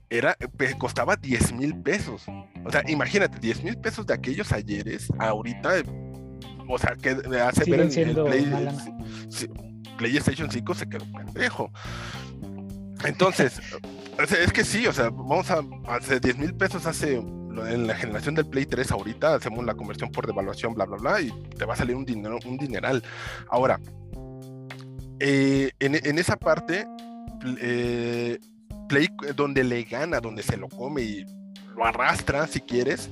era, costaba 10 mil pesos. O sea, imagínate, 10 mil pesos de aquellos ayeres, ahorita, o sea, que me hace ver el, Play- PlayStation 5 se quedó pendejo. Entonces, es que sí, o sea, vamos a hacer 10 mil pesos hace en la generación del Play 3 ahorita, hacemos la conversión por devaluación, bla, bla, bla, y te va a salir un dinero, un dineral. Ahora, eh, en, en esa parte, eh, Play donde le gana, donde se lo come y lo arrastra, si quieres,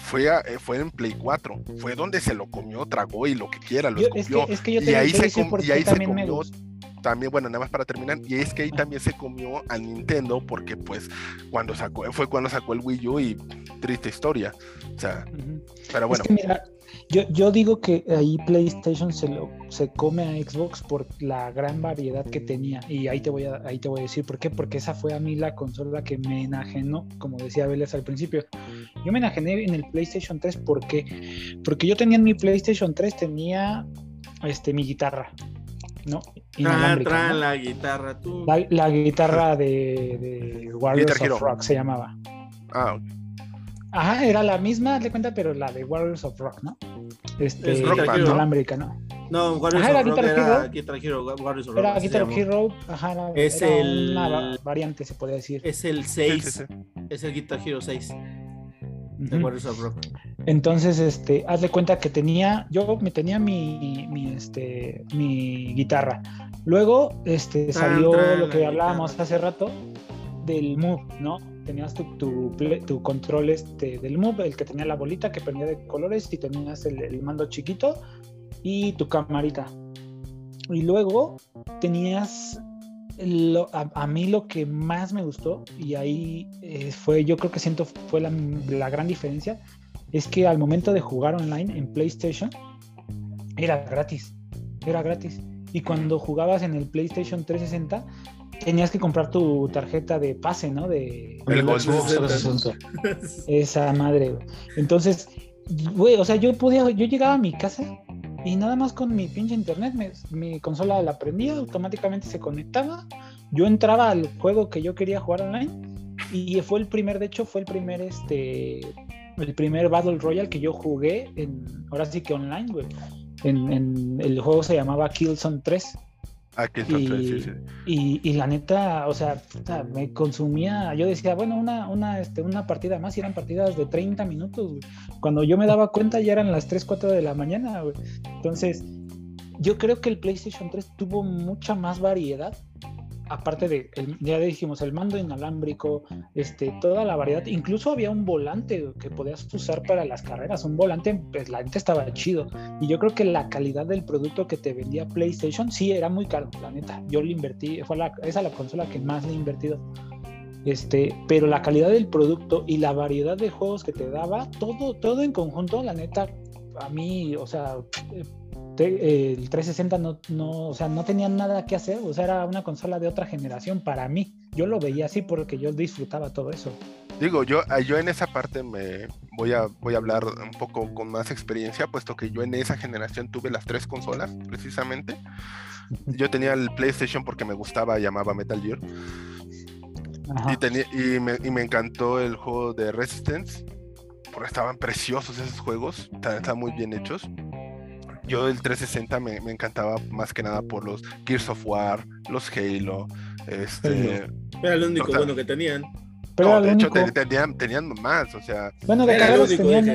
fue, a- eh, fue en Play 4. Fue donde se lo comió, tragó y lo que quiera, lo Yo- es, que, escupió. es que yo y ahí se, com- y ahí se comió. También, bueno, nada más para terminar, y es que ahí también se comió al Nintendo porque pues cuando sacó, fue cuando sacó el Wii U y triste historia. O sea, pero bueno, Es que mira, yo, yo digo que ahí PlayStation se lo se come a Xbox por la gran variedad que tenía. Y ahí te voy a, ahí te voy a decir por qué. Porque esa fue a mí la consola que me enajenó, como decía Vélez al principio. Yo me enajené en el PlayStation 3 ¿por qué? porque yo tenía en mi PlayStation 3, tenía este mi guitarra, ¿no? Inalámbrica, tran, ¿no? la guitarra, tú. La, la guitarra de, de Warriors Guitar Hero. of Rock se llamaba. ah, Ajá, era la misma, de cuenta, pero la de Warriors of Rock, ¿no? Este, Es Rock Band, ¿no? inalámbrica, ¿no? No, Warriors Ajá, era of Rock Guitar era Hero. Guitar Hero, Warriors of Era Rock, se Guitar. Hero, ajá, era, Es era el- una va- variante, se podría decir. Es el sí, 6, sí, sí. es el Guitar Hero 6 de Ujú. Warriors of Rock. Entonces, este, haz de cuenta que tenía, yo me tenía mi, mi, este, mi guitarra. Luego, este, Tran, salió lo que hablábamos guitarra. hace rato del Move, ¿no? Tenías tu, tu, tu control este, del Move, el que tenía la bolita que prendía de colores y tenías el, el mando chiquito y tu camarita. Y luego tenías lo- a, a mí lo que más me gustó y ahí eh, fue, yo creo que siento fue la, la gran diferencia, es que al momento de jugar online en PlayStation era gratis, era gratis. Y cuando jugabas en el PlayStation 360 tenías que comprar tu tarjeta de pase, ¿no? De El El Gold Xbox 360. 360. esa madre. güey. Entonces, güey, o sea, yo podía, yo llegaba a mi casa y nada más con mi pinche internet, me- mi consola la prendía, automáticamente se conectaba, yo entraba al juego que yo quería jugar online y fue el primer, de hecho, fue el primer, este, el primer Battle Royale que yo jugué, en, ahora sí que online, güey. En, el juego se llamaba Killzone 3. Ah, Killzone y, 3, sí, sí. Y, la neta, o sea, me consumía, yo decía, bueno, una, una, este, una partida más y eran partidas de 30 minutos, güey. Cuando yo me daba cuenta ya eran las 3, 4 de la mañana, güey. Entonces, yo creo que el PlayStation 3 tuvo mucha más variedad aparte de, ya dijimos, el mando inalámbrico, este, toda la variedad, incluso había un volante que podías usar para las carreras, un volante, pues la gente estaba chido. Y yo creo que la calidad del producto que te vendía PlayStation, sí, era muy caro, la neta. Yo le invertí, fue la, esa la consola que más le he invertido. Este, pero la calidad del producto y la variedad de juegos que te daba, todo, todo en conjunto, la neta, a mí, o sea, el 360 no, no, o sea, no tenía nada que hacer, o sea, era una consola de otra generación para mí. Yo lo veía así porque yo disfrutaba todo eso. Digo, yo, ah, yo en esa parte me voy a, voy a hablar un poco con más experiencia, puesto que yo en esa generación tuve las tres consolas, precisamente. Yo tenía el PlayStation porque me gustaba, llamaba Metal Gear. Y, tenía, y, me, y me encantó el juego de Resistance, porque estaban preciosos esos juegos, estaban muy bien hechos yo el 360 me, me, encantaba más que nada por los Gears of War, los Halo. Este, Era lo único bueno que tenían. Pero de hecho tenían, tenían, más, o sea. Bueno, de carreras tenían.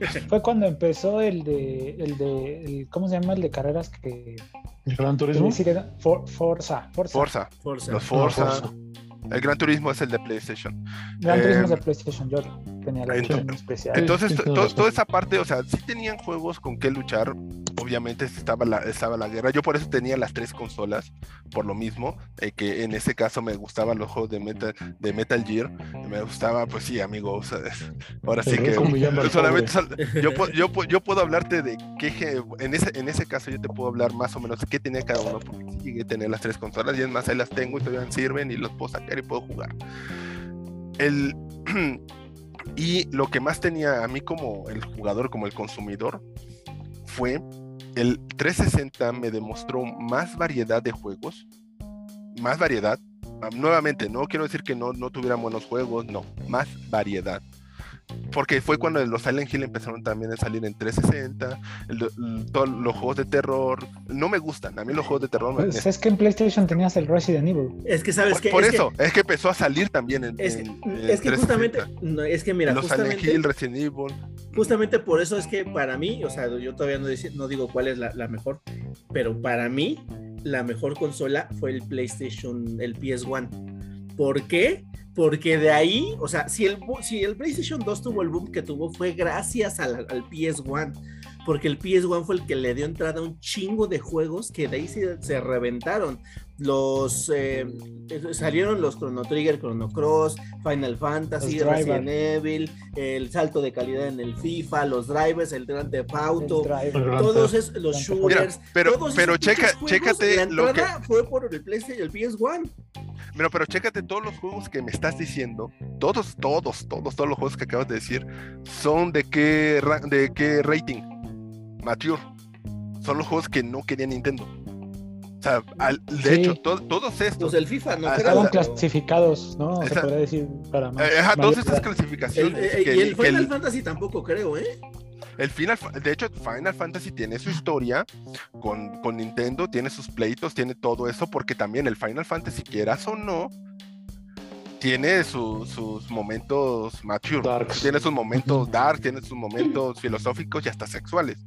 Fue cuando empezó el de, el de, el, ¿cómo se llama el de carreras que? ¿El Gran Turismo? Forza, Forza. Forza. Los Forza. El Gran Turismo es el de PlayStation. Gran Turismo es de eh, PlayStation, yo tenía la edición especial. Entonces, toda esa parte, o sea, sí tenían juegos con qué luchar. Obviamente estaba la, estaba la guerra. Yo por eso tenía las tres consolas, por lo mismo, eh, que en ese caso me gustaban los juegos de Metal, de Metal Gear. Me gustaba, pues sí, amigo. ahora sí que solamente yo, yo, yo, puedo hablarte de qué, en ese, en ese caso yo te puedo hablar más o menos qué tenía cada uno, porque sí llegué a tener las tres consolas y es más, ahí las tengo y todavía sirven y los puedo sacar y puedo jugar. El, y lo que más tenía a mí como el jugador, como el consumidor, fue el 360 me demostró más variedad de juegos, más variedad. Ah, nuevamente, no quiero decir que no, no tuvieran buenos juegos, no, más variedad porque fue cuando los Silent Hill empezaron también a salir en 360, todos los juegos de terror, no me gustan, a mí los juegos de terror pues Es que en PlayStation tenías el Resident Evil. Es que sabes que... Por eso, es que empezó a salir también en... Es, es que justamente, es que mira, los Silent Hill, Resident Evil. Justamente por eso es que para mí, o sea, yo todavía no, no digo cuál es la, la mejor, pero para mí la mejor consola fue el PlayStation, el PS1. ¿Por qué? porque de ahí, o sea, si el, si el PlayStation 2 tuvo el boom que tuvo fue gracias al, al PS1, porque el PS1 fue el que le dio entrada a un chingo de juegos que de ahí se, reventaron. Los eh, salieron los Chrono Trigger, Chrono Cross, Final Fantasy, Resident Evil, el salto de calidad en el FIFA, los drivers, el Grand Theft Auto, todos los shooters. pero todos pero checa, chécate lo que fue por el PlayStation, el PS1. Pero, pero chécate todos los juegos que me estás diciendo, todos, todos, todos, todos los juegos que acabas de decir, son de qué, de qué rating, mature. Son los juegos que no quería Nintendo. O sea, de hecho, todos estos. Los del FIFA, ¿no? Estaban clasificados, ¿no? Se podría decir para más. Eh, todas estas clasificaciones. y el Final Fantasy tampoco creo, ¿eh? El Final, de hecho, Final Fantasy tiene su historia con, con Nintendo, tiene sus pleitos, tiene todo eso, porque también el Final Fantasy, quieras o no, tiene sus momentos mature, tiene sus momentos dark, tiene sus momentos filosóficos y hasta sexuales.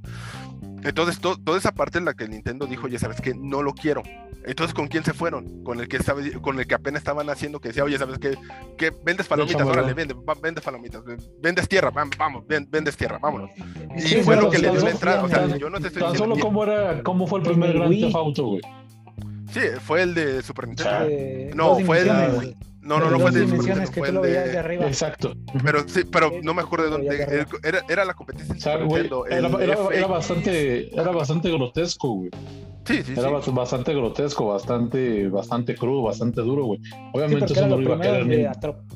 Entonces, toda esa parte en la que Nintendo dijo, ya sabes que no lo quiero. Entonces, ¿con quién se fueron? Con el que con el que apenas estaban haciendo que decía, oye, ¿sabes qué? Que vendes palomitas, órale, vende, vendes palomitas, vendes tierra, vamos, vendes tierra, vámonos. Y fue lo que le dio la entrada. O sea, yo no te estoy Tan solo cómo era, cómo fue el primer Grand Theft Auto, güey. Sí, fue el de Super Nintendo. no, fue el de no, no, no fue de dimensiones que tú lo veías de arriba. Exacto. Pero sí, pero no me acuerdo de dónde. Era, era la competencia. O sea, era, era, bastante, era bastante grotesco, güey. Sí, sí, era bastante grotesco, bastante, bastante crudo, bastante duro, güey. Obviamente eso no lo iba a querer ni.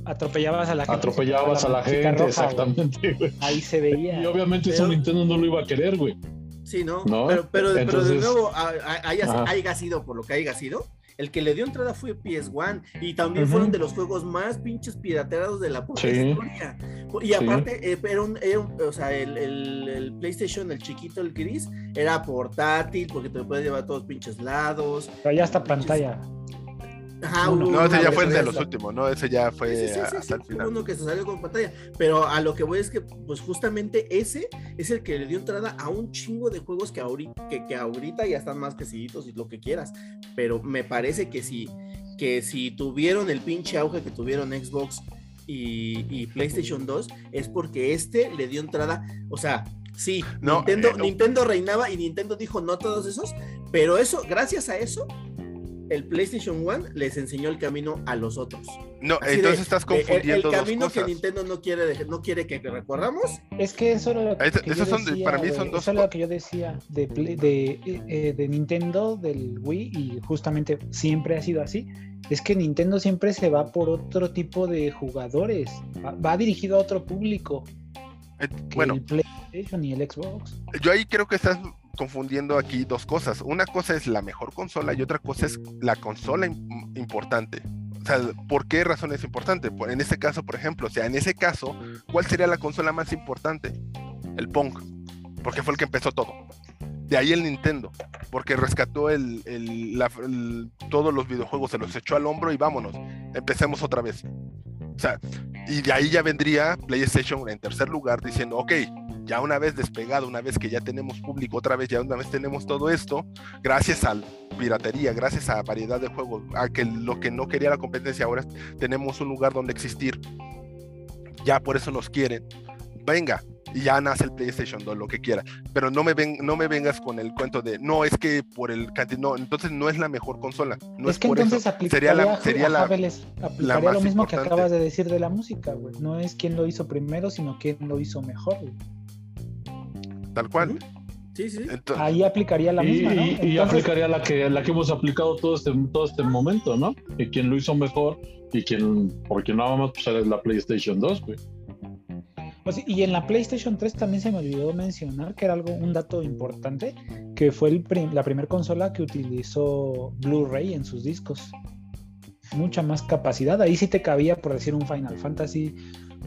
Atropellabas a la gente. Atropellabas a la gente, exactamente, güey. Ahí se veía. Y obviamente eso Nintendo no lo iba a querer, güey. Sí, ¿no? Pero, pero, pero de nuevo, haya, haya sido por lo que haya sido, el que le dio entrada fue PS1 y también fueron de los juegos más pinches pirateados de la puta historia. Y aparte, eh, era, un, o sea, el, el, PlayStation, el chiquito, el gris, era portátil porque te lo puedes llevar a todos pinches lados. Pero ya está pantalla no, ese ya fue el de los últimos, ¿no? Ese ya fue hasta el final. Uno que se salió con pantalla. Pero a lo que voy es que, pues justamente ese es el que le dio entrada a un chingo de juegos que ahorita, que, ahorita ya están más creciditos y lo que quieras. Pero me parece que si, que si tuvieron el pinche auge que tuvieron Xbox y, PlayStation 2, es porque este le dio entrada, o sea, sí, Nintendo, eh, Nintendo reinaba y Nintendo dijo no a todos esos, pero eso, gracias a eso, el PlayStation One les enseñó el camino a los otros. No, entonces estás confundiendo. El, el camino que Nintendo no quiere, no quiere que recorramos. Es que eso era lo que, son, para mí son dos. Eso es lo que yo decía de, de, eh, de Nintendo, del Wii, y justamente siempre ha sido así. Es que Nintendo siempre se va por otro tipo de jugadores. Va, dirigido a otro público. Eh, bueno. El PlayStation y el Xbox. Yo ahí creo que estás confundiendo aquí dos cosas. Una cosa es la mejor consola y otra cosa es la consola importante. O sea, ¿por qué razón es importante? En este caso, por ejemplo, o sea, en ese caso, ¿cuál sería la consola más importante? El Pong, porque fue el que empezó todo. De ahí el Nintendo, porque rescató todos los videojuegos, se los echó al hombro y vámonos, empecemos otra vez. O sea, y de ahí ya vendría PlayStation en tercer lugar diciendo, ok, ya una vez despegado, una vez que ya tenemos público, otra vez ya una vez tenemos todo esto, gracias a piratería, gracias a variedad de juegos, a que lo que no quería la competencia ahora tenemos un lugar donde existir, ya por eso nos quieren. Venga, y ya nace el PlayStation 2, lo que quiera. Pero no me, ven, no me vengas con el cuento de, no, es que por el no, entonces no es la mejor consola. No es, que por entonces eso. sería la, sería la, aplicaría lo mismo que acabas de decir de la música, güey. No es quien lo hizo primero, sino quien lo hizo mejor, güey tal cual. Sí, sí. Ahí aplicaría la misma, ¿no? Y, aplicaría la que, la que hemos aplicado todo este, todo este momento, ¿no? Y quien lo hizo mejor y quien, porque nada más pues, es la PlayStation 2, güey. Pues y en la PlayStation 3 también se me olvidó mencionar que era algo, un dato importante, que fue el la primera consola que utilizó Blu-ray en sus discos. Mucha más capacidad. Ahí sí te cabía, por decir, un Final Fantasy,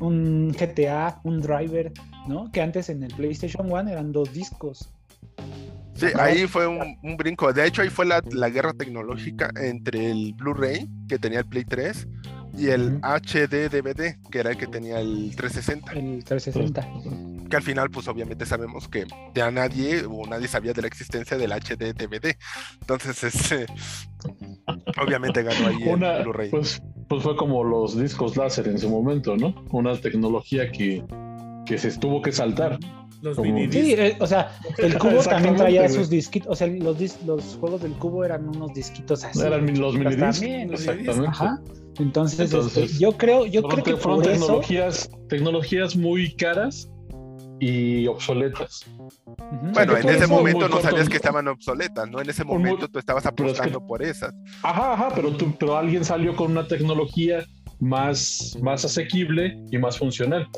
un GTA, un driver, ¿no? Que antes en el PlayStation 1 eran dos discos. Sí, ahí fue un, brinco. De hecho, ahí fue la, guerra tecnológica entre el Blu-ray, que tenía el Play 3, y el HD DVD, que era el que tenía el 360. El 360. Que al final, pues obviamente sabemos que ya nadie o nadie sabía de la existencia del HD DVD. Entonces, ese, obviamente ganó ahí el Blu-ray. Pues, pues, fue como los discos láser en su momento, ¿no? Una tecnología que, que se tuvo que saltar. Los Sí, eh, o sea, el cubo también traía sus disquitos, o sea, los, los juegos del cubo eran unos disquitos así. Eran los minidiscos. Exactamente. Ajá. Entonces, este, yo creo, yo creo que fueron tecnologías, tecnologías muy caras y obsoletas. Bueno, en ese momento no sabías que estaban obsoletas, ¿no? En ese momento tú estabas apostando por esas. Ajá, ajá, pero, tú, pero alguien salió con una tecnología más, más asequible y más funcional.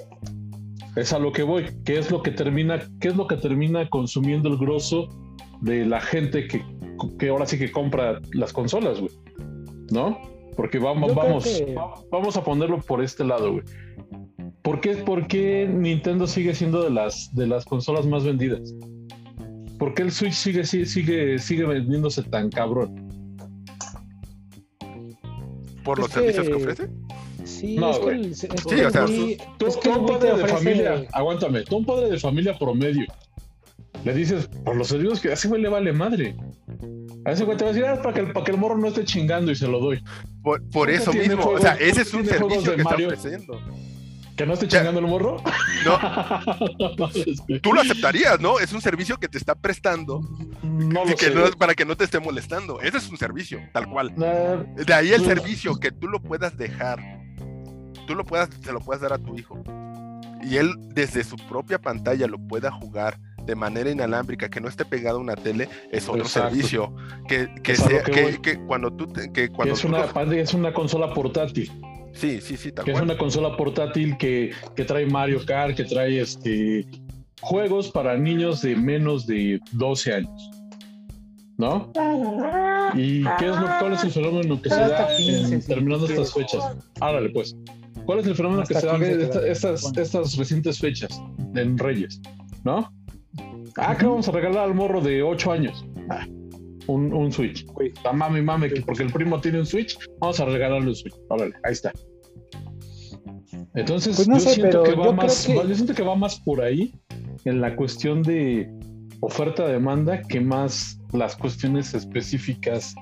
Es a lo que voy. ¿Qué es lo que termina, qué es lo que termina consumiendo el grosso de la gente que, que ahora sí que compra las consolas, güey? ¿No? Porque vamos, vamos, vamos a ponerlo por este lado, güey. ¿Por qué, Nintendo sigue siendo de las, de las consolas más vendidas? ¿Por qué el Switch sigue, sigue, sigue vendiéndose tan cabrón? ¿Por los servicios que ofrece? Sí, es que sí, o sea, tú, un padre de familia, aguántame, tú un padre de familia promedio, le dices, por los servicios que hace, güey, le vale madre. A ese güey te va a decir, ah, para que, para que el morro no esté chingando y se lo doy. Por, eso mismo, o sea, ese es un servicio que está ofreciendo. ¿Que no esté chingando el morro? No. Tú lo aceptarías, ¿no? Es un servicio que te está prestando no que no, para que no te esté molestando. Ese es un servicio, tal cual. de ahí el servicio, que tú lo puedas dejar. Tú lo puedas, se lo puedas dar a tu hijo. Y él desde su propia pantalla lo pueda jugar de manera inalámbrica, que no esté pegado a una tele, es otro servicio. Que, que, sea, que, cuando tú... que cuando es, una, es una consola portátil. Sí, sí, sí, que es una consola portátil que, que, trae Mario Kart, que trae este juegos para niños de menos de 12 años. ¿no? ¿Y qué es lo, cuál es el fenómeno que se da terminando estas fechas? Árale, pues. ¿Cuál es el fenómeno que se da en estas, estas recientes fechas en Reyes? ¿No? Ah, que vamos a regalar al morro de 8 años. Ah, un, un, Switch. A mami, mami, porque el primo tiene un Switch, vamos a regalarle un Switch. Órale, ahí está. Entonces, pues yo, siento que va más, yo siento que va más por ahí en la cuestión de oferta-demanda que más las cuestiones específicas.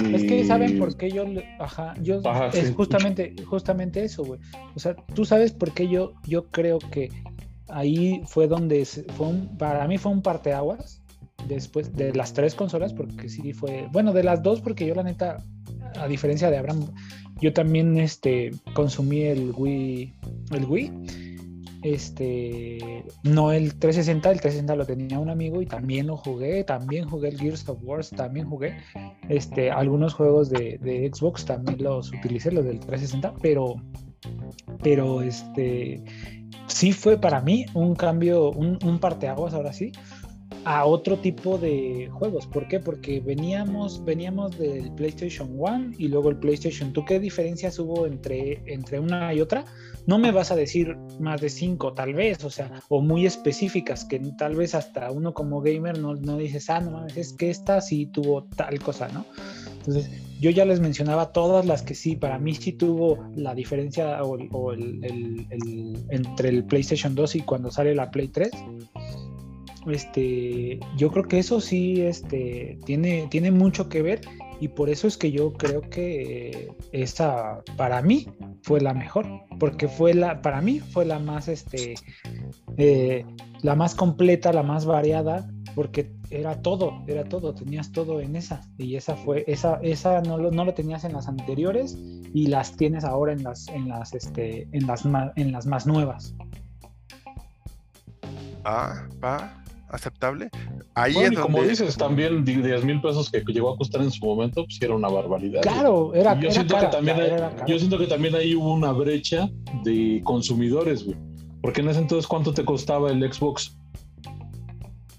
Es que saben por qué yo, ajá, yo es justamente, justamente eso, güey. O sea, tú sabes por qué yo, yo creo que ahí fue donde fue un, para mí fue un parteaguas después de las tres consolas, porque sí fue, bueno, de las dos, porque yo la neta, a diferencia de Abraham, yo también este, consumí el Wii, el Wii este, no el 360, el 360 lo tenía un amigo y también lo jugué, también jugué el Gears of War, también jugué este, algunos juegos de, Xbox, también los utilicé, los del 360, pero, pero este, sí fue para mí un cambio, un, un parteaguas ahora sí, a otro tipo de juegos. ¿Por qué? Porque veníamos, veníamos del PlayStation 1 y luego el PlayStation 2. ¿Qué diferencias hubo entre, entre una y otra? No me vas a decir más de cinco, tal vez, o sea, o muy específicas, que tal vez hasta uno como gamer no, no dices, ah, no mames, es que esta sí tuvo tal cosa, ¿no? Entonces, yo ya les mencionaba todas las que sí, para mí sí tuvo la diferencia o, el, el, entre el PlayStation 2 y cuando sale la Play 3 este, yo creo que eso sí este, tiene, tiene mucho que ver y por eso es que yo creo que esa para mí fue la mejor, porque fue la, para mí fue la más, este, eh, la más completa, la más variada, porque era todo, era todo, tenías todo en esa y esa fue, esa, esa no lo, no lo tenías en las anteriores y las tienes ahora en las, en las, este, en las, en las más nuevas. Ah, va aceptable. Ahí es donde... como dices, también 10 mil pesos que llegó a costar en su momento, pues era una barbaridad. Claro, era, yo siento que también hay, Yo siento que también ahí hubo una brecha de consumidores, güey. Porque en ese entonces, ¿cuánto te costaba el Xbox?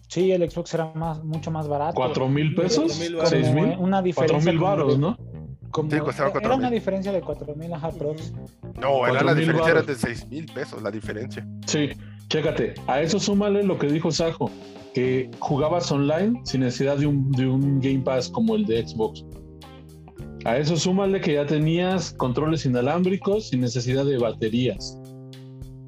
Sí, el Xbox era más, mucho más barato. ¿Cuatro mil pesos? ¿Seis mil? Una diferencia. Cuatro mil baros, ¿no? sí, costaba cuatro era una diferencia de cuatro mil, ajá, No, era la diferencia era de seis mil pesos, la diferencia. Sí, Chécate, a eso súmale lo que dijo Sajo, que jugabas online sin necesidad de un, de un Game Pass como el de Xbox. A eso súmale que ya tenías controles inalámbricos sin necesidad de baterías.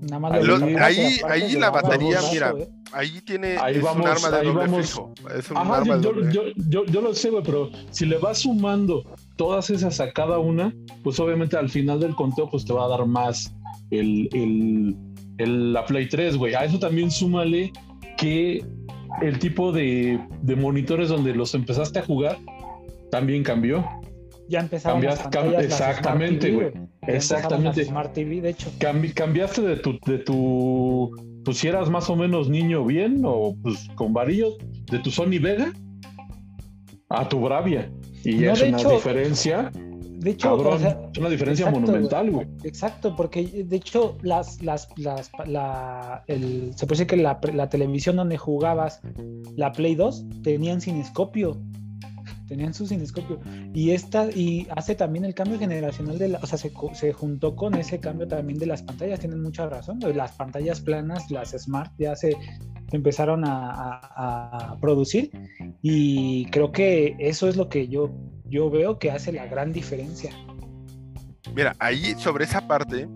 Nada más ahí, ahí la batería, mira, ¿eh? ahí tiene ahí vamos, un arma de doble vamos. Es un Ajá, arma yo, de yo, yo, yo, lo sé, güey, pero si le vas sumando todas esas a cada una, pues obviamente al final del conteo pues te va a dar más el, el el, la Play 3, güey. A eso también súmale que el tipo de, de, monitores donde los empezaste a jugar también cambió. Ya empezaron Exactamente, güey. Exactamente. Smart TV, de hecho. cambiaste de tu, de tu, pues si eras más o menos niño bien o pues con varillos, de tu Sony Vega a tu Bravia. Y es una diferencia de hecho, es una diferencia monumental, güey. Exacto, porque de hecho, las, las, las, la, el, se puede decir que la, la, televisión donde jugabas la Play 2 tenían cinescopio. Tenían su cinescopio. Y esta, y hace también el cambio generacional de la, o sea, se, se juntó con ese cambio también de las pantallas, tienen mucha razón. Las pantallas planas, las smart, ya se, empezaron a, producir y creo que eso es lo que yo, yo veo que hace la gran diferencia. Mira, ahí sobre esa parte,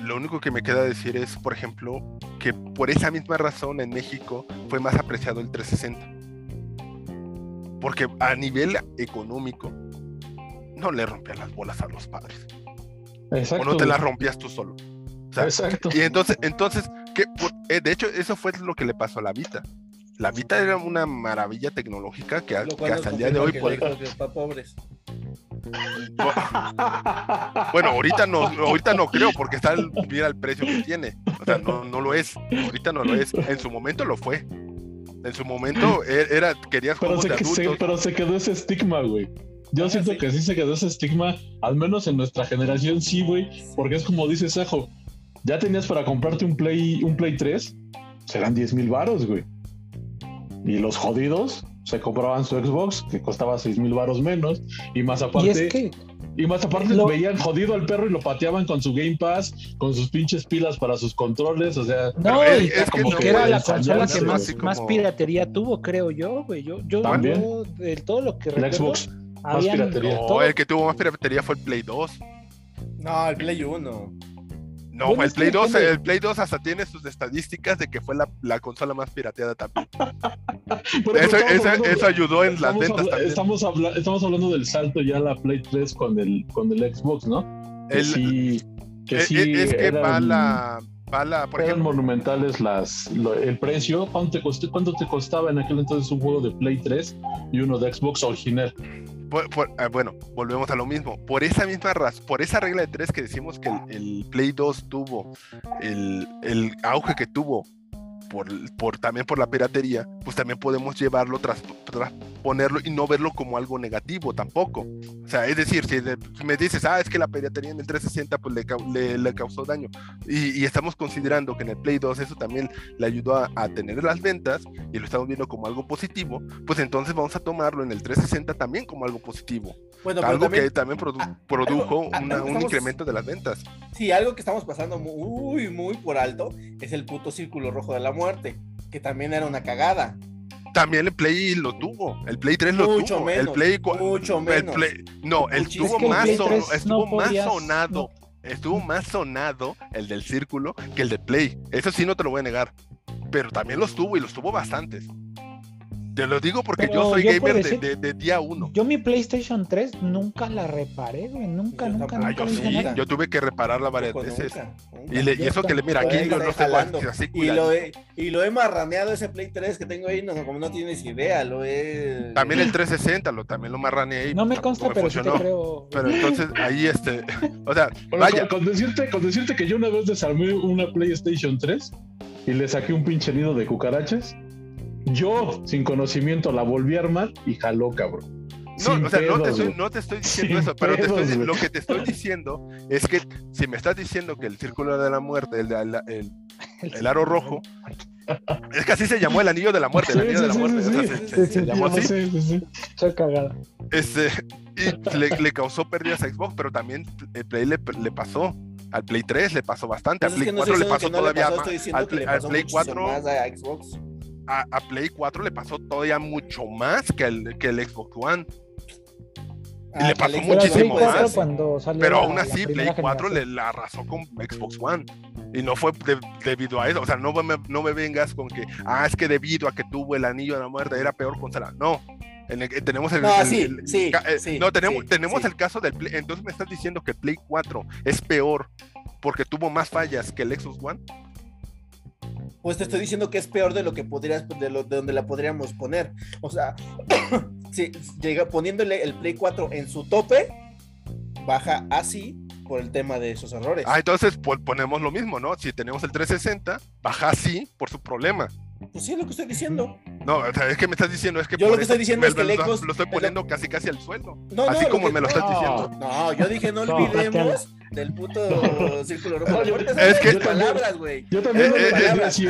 lo único que me queda decir es, por ejemplo, que por esa misma razón en México fue más apreciado el 360. Porque a nivel económico, no le rompías las bolas a los padres. O no te las rompías tú solo. Exacto. Y entonces, entonces que, eh, de hecho, eso fue lo que le pasó a la Vita. La Vita era una maravilla tecnológica que, hasta el día de hoy. Puede... para pobres. Bueno, ahorita no, ahorita no creo, porque está el, mira el precio que tiene. O sea, no, no lo es. Ahorita no lo es. En su momento lo fue. En su momento e, era, querías pero se, pero se quedó ese estigma, güey. Yo ah, siento que sí se quedó ese estigma, al menos en nuestra generación sí, güey, porque es como dice Sajo, ya tenías para comprarte un Play, un Play 3, serán 10 mil varos, güey. Y los jodidos se compraban su Xbox, que costaba 6 mil baros menos, y más aparte, Y es que y más aparte Lo- veían jodido al perro y lo pateaban con su Game Pass, con sus pinches pilas para sus controles, o sea, No, es- es que no que era la consola que más, más como- piratería tuvo, creo yo, güey. Yo, yo, También. yo de todo lo que el recuerdo, Xbox. habían piratería. No, todo- el que tuvo más piratería fue el Play 2. No, el Play 1. No, el Play 2, depende. el Play 2 hasta tiene sus estadísticas de que fue la, la consola más pirateada también. Eso, hablando- eso ayudó en las ventas también. Estamos, habla- estamos hablando del salto ya a la Play 3 con el, con el Xbox, ¿no? Que El- sí, que es, sí es- es que eran- va la, va la, por eran ejemplo, monumentales las, lo- el precio. ¿Cuánto te, costó, ¿Cuánto te costaba en aquel entonces un juego de Play 3 y uno de Xbox original? Ah, bueno, volvemos a lo mismo. Por esa misma razón, por esa regla de tres que decimos que el, Play 2 tuvo el auge que tuvo por, por también por la piratería, pues también podemos llevarlo tras, tras ponerlo y no verlo como algo negativo tampoco. O sea, es decir, si, de- si me dices, ah, es que la piratería en el 360 pues le, le, le causó daño y, y estamos considerando que en el Play 2 eso también le ayudó a, a tener las ventas y lo estamos viendo como algo positivo, pues entonces vamos a tomarlo en el 360 también como algo positivo. Bueno, algo también, que también produ- ah, produjo algo- una- un estamos- incremento de las ventas. sí, algo que estamos pasando muy, muy por alto es el puto círculo rojo de la muerte, que también era una cagada. También el Play lo tuvo, el Play 3 lo Mucho tuvo, menos, el Play mucho el menos. Play- no, él Muchísimo. estuvo que el más Play son- 3 estuvo no más podías- sonado, estuvo más sonado el del círculo que el de Play. Eso sí no te lo voy a negar, pero también los tuvo y los tuvo bastantes. Te lo digo porque Pero yo soy yo gamer de, decir- de- de día uno. Yo mi PlayStation 3 nunca la reparé, güey. Nunca, Yo nunca, nunca yo sí, yo tuve que repararla varias veces. Y, le- y eso que le, mira, aquí ahí yo está no sé así Y lo, he, y lo he marraneado ese Play 3 que tengo ahí, no, como no tienes idea, lo he... También el 360, lo, también lo marraneé y No me consta, pero sí te creo. Pero entonces ahí este, o sea, Bueno, vaya, con, con decirte, con decirte que yo una vez desarmé una PlayStation 3 y le saqué un pinche nido de cucarachas, yo, sin conocimiento, la volví a armar y jaló, cabrón. No, Sin o sea, no, te estoy, güey. no te estoy diciendo Sin eso, pero te estoy- lo que te estoy diciendo es que si me estás diciendo que el círculo de la muerte, el, el, el- el aro rojo, es que así se llamó el anillo de la muerte, el Sí, anillo sí, de la sí, muerte, sí, sí, se, sí, se- sí, se sí, llamó así, sí, sí. Estoy cagada. este, y le, le causó pérdidas a Xbox, pero también el Play le, le pasó. Al Play 3 le pasó bastante, al Pues es Play que no 4 estoy le pasó todavía más. Al Play, le al pasó Play muchísimo 4 más a Play 4 le pasó todavía mucho más que el, que el Xbox One. Y le Ah, pasó muchísimo One, 4 más. cuando salió Pero aún la así, Play primera 4 le la arrasó con Xbox One. Y no fue de- debido a eso. O sea, no me, no me vengas con que, ah, es que debido a que tuvo el anillo de la muerte era peor consola. No. En el- tenemos el, No, el- sí, el- sí, ca- eh, sí, no, tenemos, tenemos el caso del Play. Entonces me estás diciendo que Play 4 es peor porque tuvo más fallas que el Xbox One. Pues te estoy diciendo que es peor de lo que podrías, de, de donde la podríamos poner. O sea, si llega poniéndole el Play 4 en su tope, baja así por el tema de esos errores. Ah, entonces ponemos lo mismo, ¿no? Si tenemos el 360, baja así por su problema. Pues sí, es lo que estoy diciendo. No, o sea, es que me estás diciendo, es que Yo lo que estoy diciendo es que el lo, Xbox- lo estoy lo- poniendo casi casi al sueldo. No, Así no, como lo que- me lo estás no. diciendo. No, yo dije no No, olvidemos del puto círculo rojo. Yo- es que- palabras, güey. Yo también Eh, no eh, eh, palabras.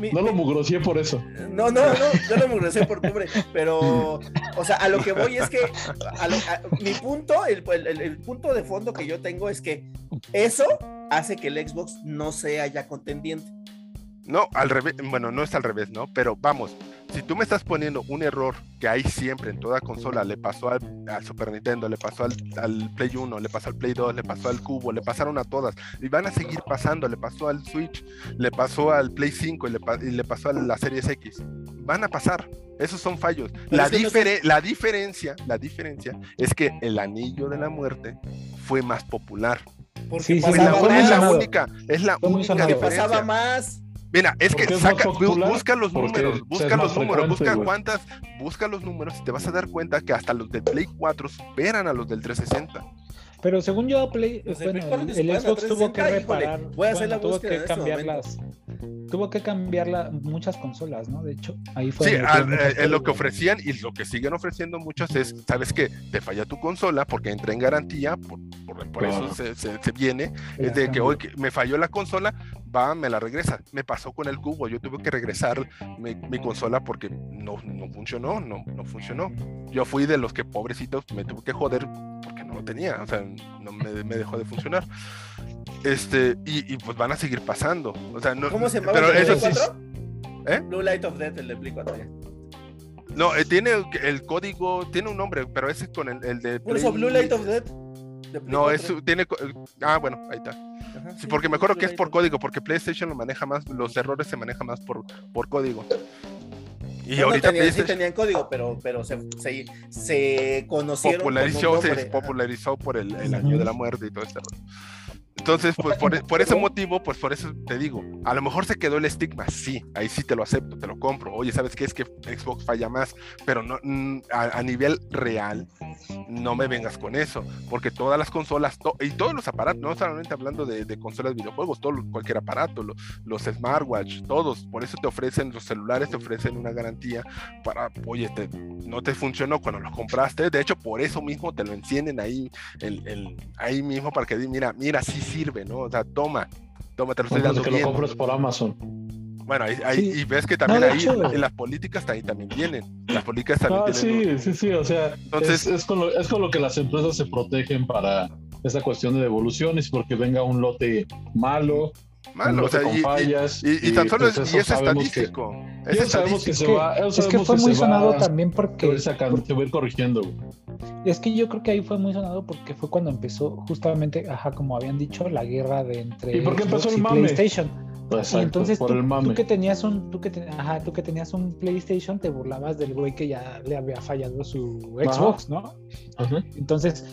Mi- no lo mugrosé por eso. No, no, no, yo lo mugrecé por pobre, pero, o sea, a lo que voy es que, a lo- a- mi punto, el, el- el punto de fondo que yo tengo es que eso hace que el Xbox no sea ya contendiente. No, al revés, bueno, no es al revés, ¿no? Pero vamos, si tú me estás poniendo un error que hay siempre en toda consola, le pasó al, al Super Nintendo, le pasó al, al Play 1, le pasó al Play 2, le pasó al Cubo, le pasaron a todas, y van a seguir pasando, le pasó al Switch, le pasó al Play 5 y le, y le pasó a la Series X. Van a pasar, esos son fallos. La, es que difere- la diferencia, la diferencia es que el Anillo de la Muerte fue más popular. Porque Sí, sí, Fue la, es la única, es la única diferencia. pasaba más. Mira, es que es saca, popular, busca los números, busca los números, busca cuántas, busca los números y te vas a dar cuenta que hasta los del Play 4 superan a los del 360. Pero según yo, Play, Pues el bueno, el, se el Xbox tuvo que 360, híjole, reparar. voy a hacer bueno, la tuvo que este cambiar momento. las, tuvo que cambiar muchas consolas, ¿no? De hecho, ahí fue. Sí, eh, lo que ofrecían y lo que siguen ofreciendo muchos es, ¿sabes qué? Te falla tu consola porque entra en garantía, por, por, eso se, se, viene, es de que hoy me falló la consola, va, me la regresa. Me pasó con el cubo, yo tuve que regresar mi, mi consola porque no, no funcionó, no, no funcionó. Yo fui de los que pobrecitos me tuve que joder no tenía, o sea, no me, me dejó de funcionar. Este, y, y, pues van a seguir pasando. O sea, no, ¿Cómo se llama pero el eso Play 4? ¿Eh? Blue Light of Death, el de Play 4 ya. No, eh, tiene el, código, tiene un nombre, pero ese es con el, el de. Por eso, Blue Light of Death. No, es, tiene. Ah, bueno, ahí está. Ajá, sí, porque me acuerdo que es por código, porque PlayStation lo maneja más, los errores se manejan más por, por código. Y no, ahorita no tenían, sí tenían código, pero, pero se, se, se conocieron. Popularizó, se popularizó por el, el año de la muerte y todo este rollo. Entonces, pues por, por, ese motivo, pues por eso te digo, a lo mejor se quedó el estigma, sí, ahí sí te lo acepto, te lo compro. Oye, ¿sabes qué? Es que Xbox falla más, pero no a, a nivel real, no me vengas con eso, porque todas las consolas to y todos los aparatos, no solamente hablando de, de consolas de videojuegos, todo, cualquier aparato, lo, los smartwatch, todos, por eso te ofrecen, los celulares te ofrecen una garantía para, oye, te, no te funcionó cuando lo compraste, de hecho, por eso mismo te lo encienden ahí, el, el, ahí mismo para que mira, mira, sí sirve, ¿no? O sea, toma, toma, te lo estoy dando que bien. lo compras por Amazon. Bueno, ahí, ahí sí. y ves que también no, ahí en las políticas ahí también vienen. Las políticas también ah, tienen. Sí, sí, sí. O sea, Entonces, es, es, con lo, es con lo que las empresas se protegen para esa cuestión de devoluciones, porque venga un lote malo. Malo, o sea, y, fallas, y, y, y, tan solo es, y es estadístico. Que, es sabemos que se va. Es que fue muy sonado va, también porque. Va a ir corrigiendo. Es que yo creo que ahí fue muy sonado porque fue cuando empezó justamente, ajá, como habían dicho, la guerra de entre ¿Y por qué empezó el mame? PlayStation. Exacto, y entonces por tú, el mame. tú, que tenías un, tú que, te, ajá, tú que tenías un PlayStation te burlabas del güey que ya le había fallado su Xbox, ajá. ¿no? Ajá. Entonces,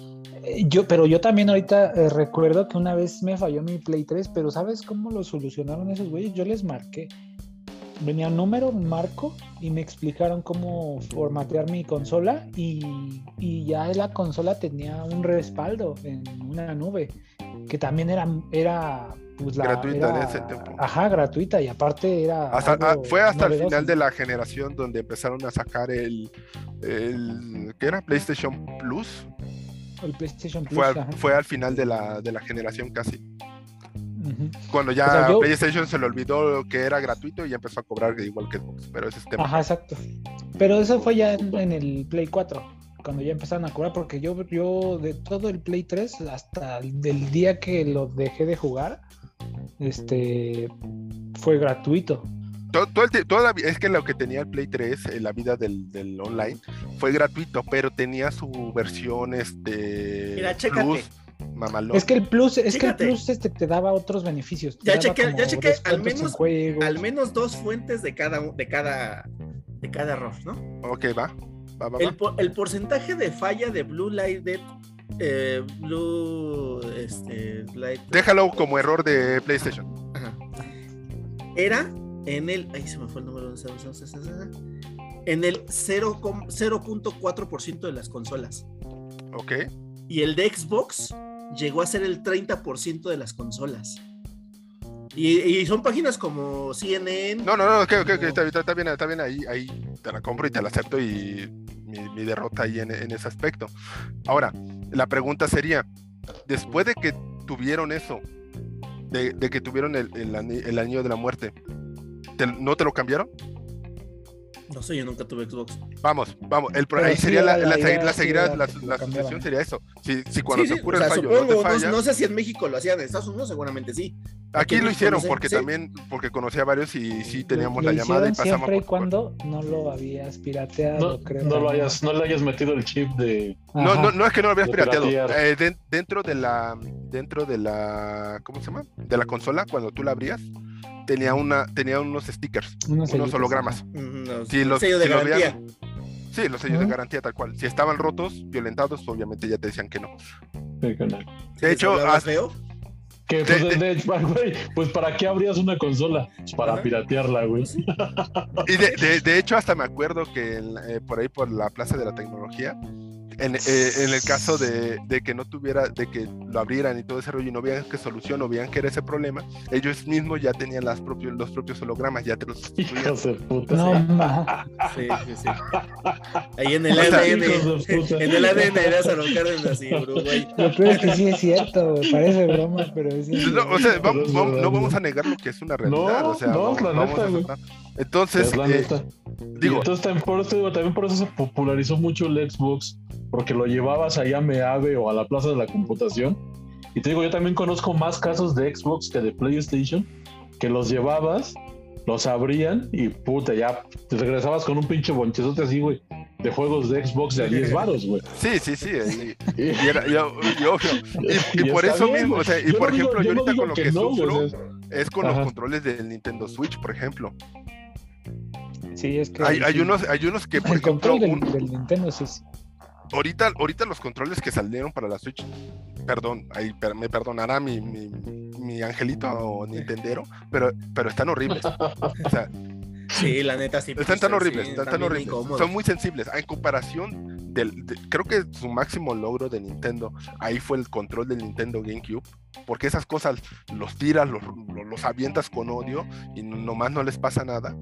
yo, pero yo también ahorita eh, recuerdo que una vez me falló mi Play 3, pero ¿sabes cómo lo solucionaron esos güeyes? Yo les marqué. Venía un número, un marco, y me explicaron cómo formatear mi consola y, y ya la consola tenía un respaldo en una nube, que también era, era pues la, gratuita era, en ese tiempo. Ajá, gratuita y aparte era. Hasta, ah, fue hasta el final de la generación donde empezaron a sacar el. el ¿Qué era? PlayStation Plus. El PlayStation Plus. Fue al, fue al final de la, de la generación casi. Uh -huh. Cuando ya o sea, yo... PlayStation se le olvidó que era gratuito y ya empezó a cobrar igual que Xbox, pero ese es tema. Ajá, exacto. Pero eso fue ya en, en el Play 4 cuando ya empezaron a cobrar, porque yo, yo de todo el Play 3 hasta el del día que lo dejé de jugar, este fue gratuito. Todo, todo el, toda, es que lo que tenía el Play 3 en la vida del, del, online fue gratuito, pero tenía su versión este Mira. Plus, mamalón. Es que el Plus, es que el Plus este te daba otros beneficios. Ya chequé, ya chequé al menos al menos dos fuentes de cada de cada de cada error, ¿no? Ok, va. va, va, va. El, el, porcentaje de falla de Blue Light Dead eh, Blue este, Light. Déjalo como error de PlayStation. Ajá. Era en el. Ahí se me fue el número. En el 0.4% de las consolas. Ok. Y el de Xbox llegó a ser el 30% de las consolas. Y, y, son páginas como CNN. No, no, no, ok, ok, okay está, está, bien, está bien ahí, ahí te la compro y te la acepto y mi, mi derrota ahí en, en, ese aspecto. Ahora, la pregunta sería, después de que tuvieron eso, de, de que tuvieron el, el, el, año de la muerte, ¿te, ¿no te lo cambiaron? No sé, yo nunca tuve Xbox. Vamos, vamos. El, ahí sí, sería la, la, la, la, seguirá, la, la sucesión sería eso. Si, si cuando sí, se ocurre sí, el fallo, supongo, no, te falla, no, no, sé si en México lo hacían, en Estados Unidos seguramente sí. Aquí, Aquí lo hicieron porque también, porque conocía varios y sí teníamos lo, la llamada y pasamos. Siempre y cuando no lo habías pirateado, no, creo. No, lo hayas, no le hayas metido el chip de. No, no, no es que no lo habías pirateado. Eh, de, dentro de la, dentro de la, ¿cómo se llama? De la consola, cuando tú la abrías tenía una tenía unos stickers, unos, unos hologramas. Sí, los, sello de si garantía. Los sí, los sellos uh -huh. de garantía tal cual. Si estaban rotos, violentados, obviamente ya te decían que no. Sí, que no. De hecho, feo? Que, pues, de, de, de, güey, pues para qué abrías una consola? Pues para piratearla, güey. Y de, de, hecho, hasta me acuerdo que en, eh, por ahí por la Plaza de la Tecnología En, eh, en el caso de, de, que no tuviera, de que lo abrieran y todo ese rollo y no vean qué solución o vean que era ese problema, ellos mismos ya tenían las propios, los propios hologramas, ya te los sustituían. No, ma. Sí, sí, sí. Ahí en el ADN, en el ADN de Lázaro Cárdenas y Uruguay. Lo peor es que sí es cierto, parece broma, pero es cierto. No, o sea, vamos, vamos, no vamos a negar lo que es una realidad. No, o sea, no, vamos, la vamos neta. Entonces, eh, digo, y entonces también por, eso, digo, también por eso se popularizó mucho el Xbox, porque lo llevabas allá a Meave o a la Plaza de la Computación. Y te digo, yo también conozco más casos de Xbox que de PlayStation, que los llevabas, los abrían y puta, ya te regresabas con un pinche bonchezote así, güey, de juegos de Xbox de a 10 varos, güey. sí, sí, sí. Y, era, y, y obvio. Por eso bien, mismo, o sea, y Yo por no digo- ejemplo, yo no ahorita con lo que, no, güey, sufro o sea, es con Ajá. los controles del Nintendo Switch, por ejemplo. Sí, es que. Hay, hay sí. unos, hay unos que, por El ejemplo, control del, un- del Nintendo sí es. ahorita, ahorita los controles que salieron para la Switch, perdón, ahí per- me perdonará mi, mi, mi angelito o Nintendero, pero, pero están horribles. O sea, Sí, la neta sí. están tan sí, horribles, sí, están tan horribles. incómodos. Son muy sensibles. En comparación del, de- creo que su máximo logro de Nintendo, ahí fue el control del Nintendo GameCube, porque esas cosas los tiras, los, los, los avientas con odio y nomás no les pasa nada.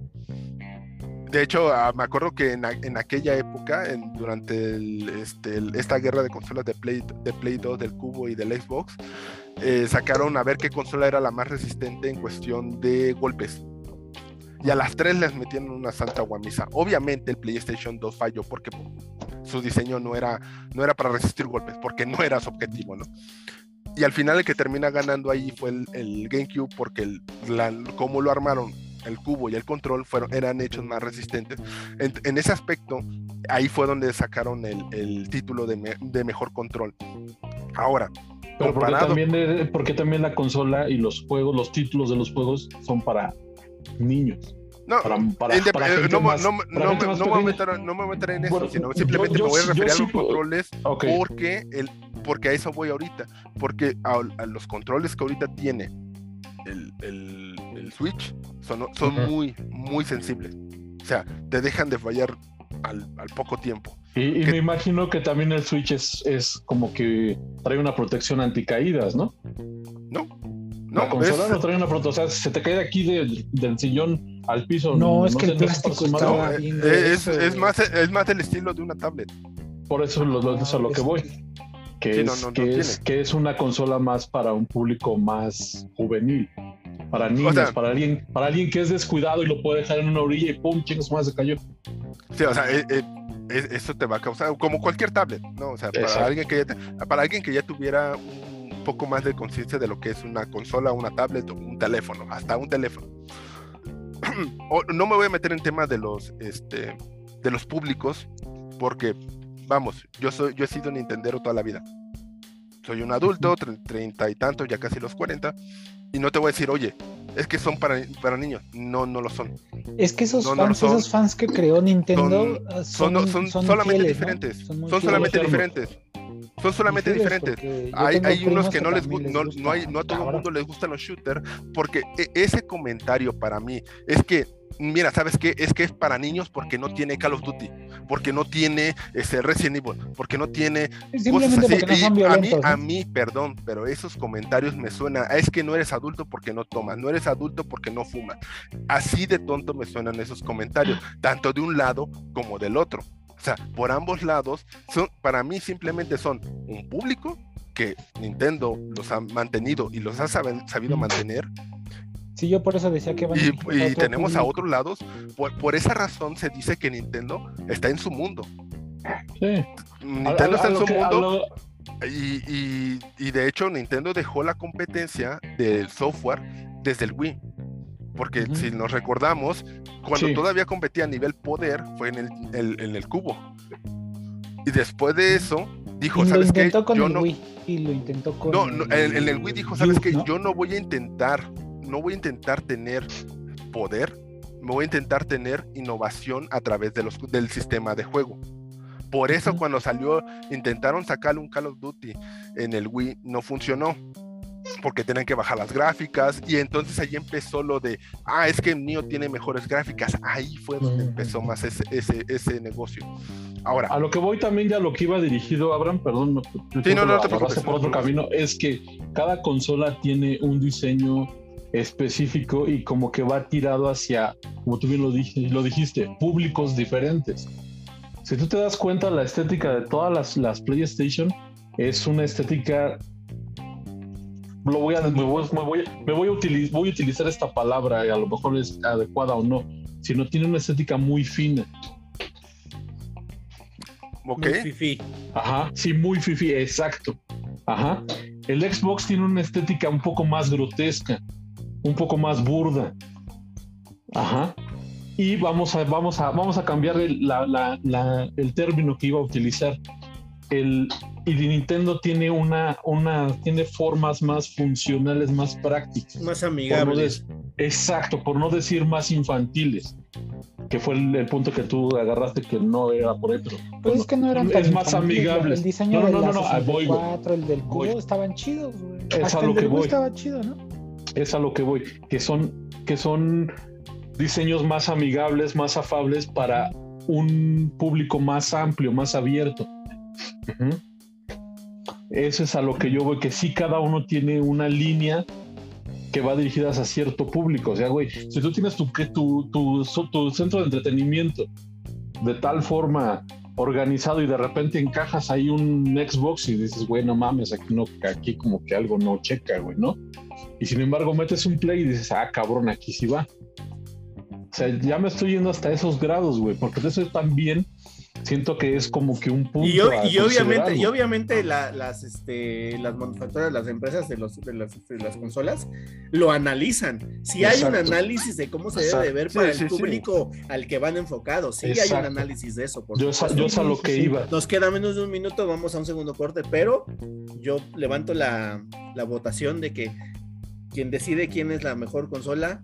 De hecho, ah, me acuerdo que en, aquella época, durante este, esta guerra de consolas de Play, de Play 2, del Cubo y del Xbox, eh, sacaron a ver qué consola era la más resistente en cuestión de golpes. Y a las tres les metieron una santa guamisa. Obviamente el PlayStation 2 falló porque su diseño no era, no era para resistir golpes, porque no era su objetivo, ¿no? Y al final el que termina ganando ahí fue el, GameCube porque el, la, como lo armaron el cubo y el control fueron, eran hechos más resistentes. En, en ese aspecto, ahí fue donde sacaron el, el título de, me, de, mejor control. Ahora, Pero porque también, porque también la consola y los juegos, los títulos de los juegos son para niños. No, para, para, para eh, gente no, más- no, para no, gente me- no me voy a meter, no me voy a meter en eso, Bueno, sino yo- simplemente yo me voy a sí- yo referir a sí los puedo- controles Ok. porque, el, porque a eso voy ahorita. Porque a, a los controles que ahorita tiene el, el, el Switch son, son muy, muy sensibles. O sea, te dejan de fallar al, al poco tiempo. Y, y que- me imagino que también el Switch es, es como que trae una protección anticaídas, ¿no? No, la no, consola es- no trae una protección. O sea, si se te cae de aquí de- del sillón al piso. No, es que sé, el no plástico no, bien eh, es, es más, es más del estilo de una tablet. Por eso lo, lo- es a lo que voy. Que, Sí, es, no, no, no que, es, que es una consola más para un público más juvenil. Para niños, sea- para alguien, para alguien que es descuidado y lo puede dejar en una orilla y pum, chingos más se cayó. Sí, o sea, eh, eh, es- eso te va a causar, como cualquier tablet, ¿no? O sea, para Exacto. alguien, que ya para alguien que ya tuviera un poco más de conciencia de lo que es una consola, una tablet o un teléfono, hasta un teléfono. O- no me voy a meter en temas de los, este, de los públicos, porque, vamos, yo soy, yo he sido Nintendero toda la vida. Soy un adulto, tre- treinta y tantos, ya casi los 40, y no te voy a decir, oye, es que son para, para niños. No, no lo son. Es que esos No, no, fans, son- esos fans que creó Nintendo son- ah, Son, son, son, son solamente fieles, ¿no? diferentes. Son solamente Son diferentes. Son solamente diferentes. Hay, hay unos que no les, gu- no, gusta no hay, no a todo el mundo les gustan los shooters, porque e- ese comentario para mí es que, mira, ¿sabes qué? Es que es para niños porque no tiene Call of Duty, porque no tiene ese Resident Evil, porque no tiene cosas así. no Y a mí, a mí, perdón, pero esos comentarios me suenan, es que no eres adulto porque no tomas, no eres adulto porque no fumas. Así de tonto me suenan esos comentarios, tanto de un lado como del otro. O sea, por ambos lados, son, para mí simplemente son un público que Nintendo los ha mantenido y los ha sabido mantener. Sí, yo por eso decía que van Y, dirigidos y otro tenemos a otros lados. Por, por esa razón se dice que Nintendo está en su mundo. Sí. Nintendo A- a- está a en su que- a mundo. lo- Y, y- y de hecho Nintendo dejó la competencia del software desde el Wii. Porque si nos recordamos, cuando Sí. todavía competía a nivel poder, fue en el, el- en el cubo. Y después de eso, dijo, Y lo ¿sabes qué? intentó con Yo el no, Wii. Y lo intentó con no, no, en, en el Wii dijo, ¿sabes qué? ¿no? Yo no voy a intentar, no voy a intentar tener poder, me voy a intentar tener innovación a través de los, del sistema de juego. Por eso cuando salió, intentaron sacarle un Call of Duty en el Wii, no funcionó. Porque tenían que bajar las gráficas y entonces ahí empezó lo de, ah, es que el mío tiene mejores gráficas. Ahí fue donde empezó más ese, ese, ese negocio. Ahora. A lo que voy también ya lo que iba dirigido, Abraham, perdón, no, sí, no, no, te por otro camino, es que cada consola tiene un diseño específico y como que va tirado hacia, como tú bien lo, lo dijiste, públicos diferentes. Si tú te das cuenta, la estética de todas las, las PlayStation es una estética lo voy a, me voy, me voy, me voy a utilizar, voy a utilizar esta palabra y a lo mejor es adecuada o no, sino tiene una estética muy fina. Ok. Muy fifi. Ajá, sí, muy fifi, exacto. Ajá. El Xbox tiene una estética un poco más grotesca, un poco más burda. Ajá. Y vamos a, vamos a, vamos a cambiar el, el término que iba a utilizar. El, y Nintendo tiene una, una, tiene formas más funcionales, más prácticas. Más amigables. exacto, por no decir más infantiles que fue el, punto que tú agarraste que no era por ahí, pero pues es que no eran tan es más amigables. El diseño no, no, no, no, voy, el del cubo estaban chidos, güey. Es a lo que voy. Estaba chido, ¿no? Es a lo que voy, que son que son diseños más amigables, más afables para un público más amplio, más abierto. Eso es a lo que yo voy, que sí cada uno tiene una línea que va dirigida a cierto público. O sea, güey, si tú tienes tu, tu, tu, tu centro de entretenimiento de tal forma organizado y de repente encajas ahí un Xbox y dices, güey, no mames, aquí, no, aquí como que algo no checa, güey, ¿no? Y sin embargo metes un play y dices, ah, cabrón, aquí sí va. O sea, ya me estoy yendo hasta esos grados, güey, porque eso también siento que es como que un punto. Y, obviamente, y obviamente las, este, las manufacturas, las empresas de, los, de, las, consolas lo analizan. Si hay un análisis de cómo se debe de ver para el público al que van enfocados, sí hay un análisis de eso. yo, yo sé a lo que iba. Nos queda menos de un minuto, vamos a un segundo corte, pero yo levanto la, la votación de que quien decide quién es la mejor consola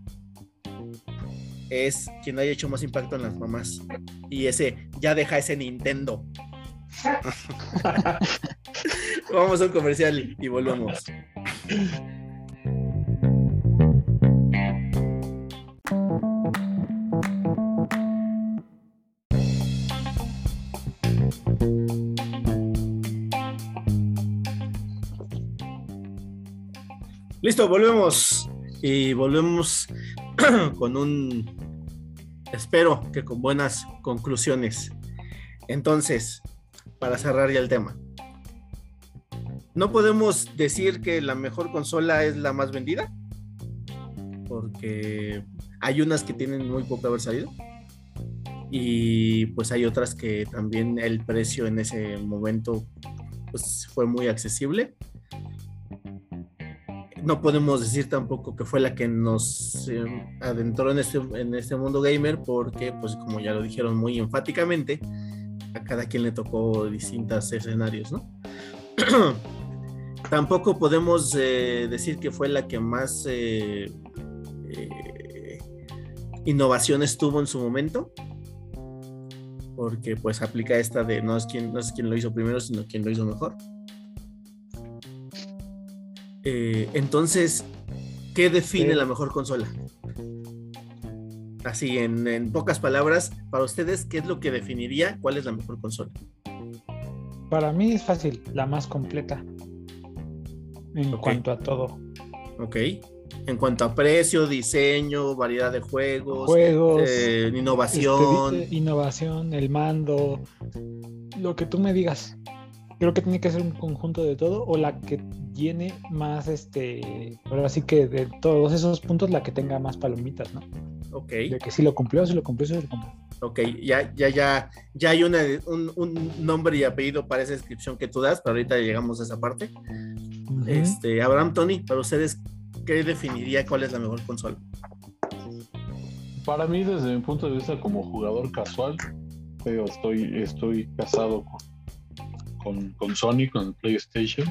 es quien haya hecho más impacto en las mamás. Y ese, ya deja ese Nintendo. Vamos a un comercial y volvemos. Listo, volvemos. Y volvemos con un espero que con buenas conclusiones. Entonces, para cerrar ya el tema, no podemos decir que la mejor consola es la más vendida, porque hay unas que tienen muy poco haber salido. Y pues hay otras que también el precio en ese momento pues fue muy accesible no podemos decir tampoco que fue la que nos eh, adentró en este, en este mundo gamer, porque, pues, como ya lo dijeron muy enfáticamente, a cada quien le tocó distintos escenarios, ¿no? tampoco podemos eh, decir que fue la que más eh, innovaciones tuvo en su momento, porque pues aplica esta de no es quien, no es quien lo hizo primero, sino quien lo hizo mejor. Eh, entonces, ¿qué define la mejor consola? Así, en, pocas palabras, para ustedes, ¿qué es lo que definiría cuál es la mejor consola? Para mí es fácil, la más completa. En cuanto a todo. Ok. En cuanto a precio, diseño, variedad de juegos, juegos eh, innovación. Este, innovación, el mando, lo que tú me digas. Creo que tiene que ser un conjunto de todo o la que tiene más, este, pero así que de todos esos puntos la que tenga más palomitas, ¿no? Ok. De que si lo cumplió, si lo cumplió, si lo cumplió. Ok, ya, ya, ya, ya hay una, un, nombre y apellido para esa descripción que tú das, pero ahorita llegamos a esa parte. Este, Abraham, Tony, para ustedes, ¿qué definiría cuál es la mejor consola? Para mí, desde mi punto de vista como jugador casual, pero estoy, estoy casado con, con Sony, con PlayStation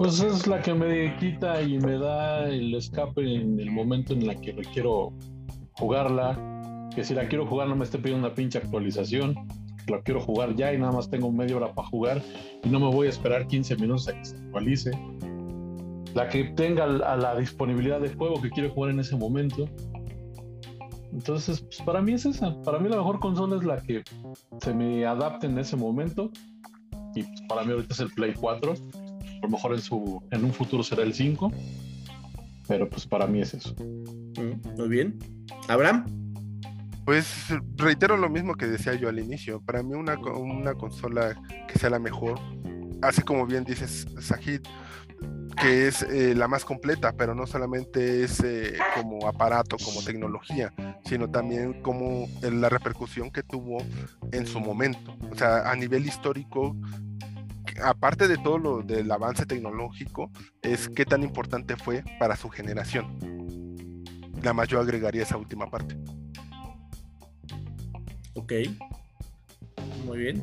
pues es la que me quita y me da el escape en el momento en la que quiero jugarla. Que si la quiero jugar no me esté pidiendo una pinche actualización. La quiero jugar ya y nada más tengo media hora para jugar y no me voy a esperar 15 minutos a que se actualice. La que tenga a la disponibilidad de juego que quiero jugar en ese momento. Entonces, pues para mí es esa. Para mí la mejor consola es la que se me adapte en ese momento. Y pues, para mí ahorita es el Play 4. A lo mejor en, su, en un futuro será el 5. Pero pues para mí es eso. Mm, muy bien. Abraham. Pues reitero lo mismo que decía yo al inicio. Para mí una, una consola que sea la mejor, así como bien dices, Sajid, que es eh, la más completa, pero no solamente es eh, como aparato, como tecnología, sino también como la repercusión que tuvo en su momento. O sea, a nivel histórico, aparte de todo lo del avance tecnológico, es qué tan importante fue para su generación. Nada más yo agregaría esa última parte. Ok. Muy bien.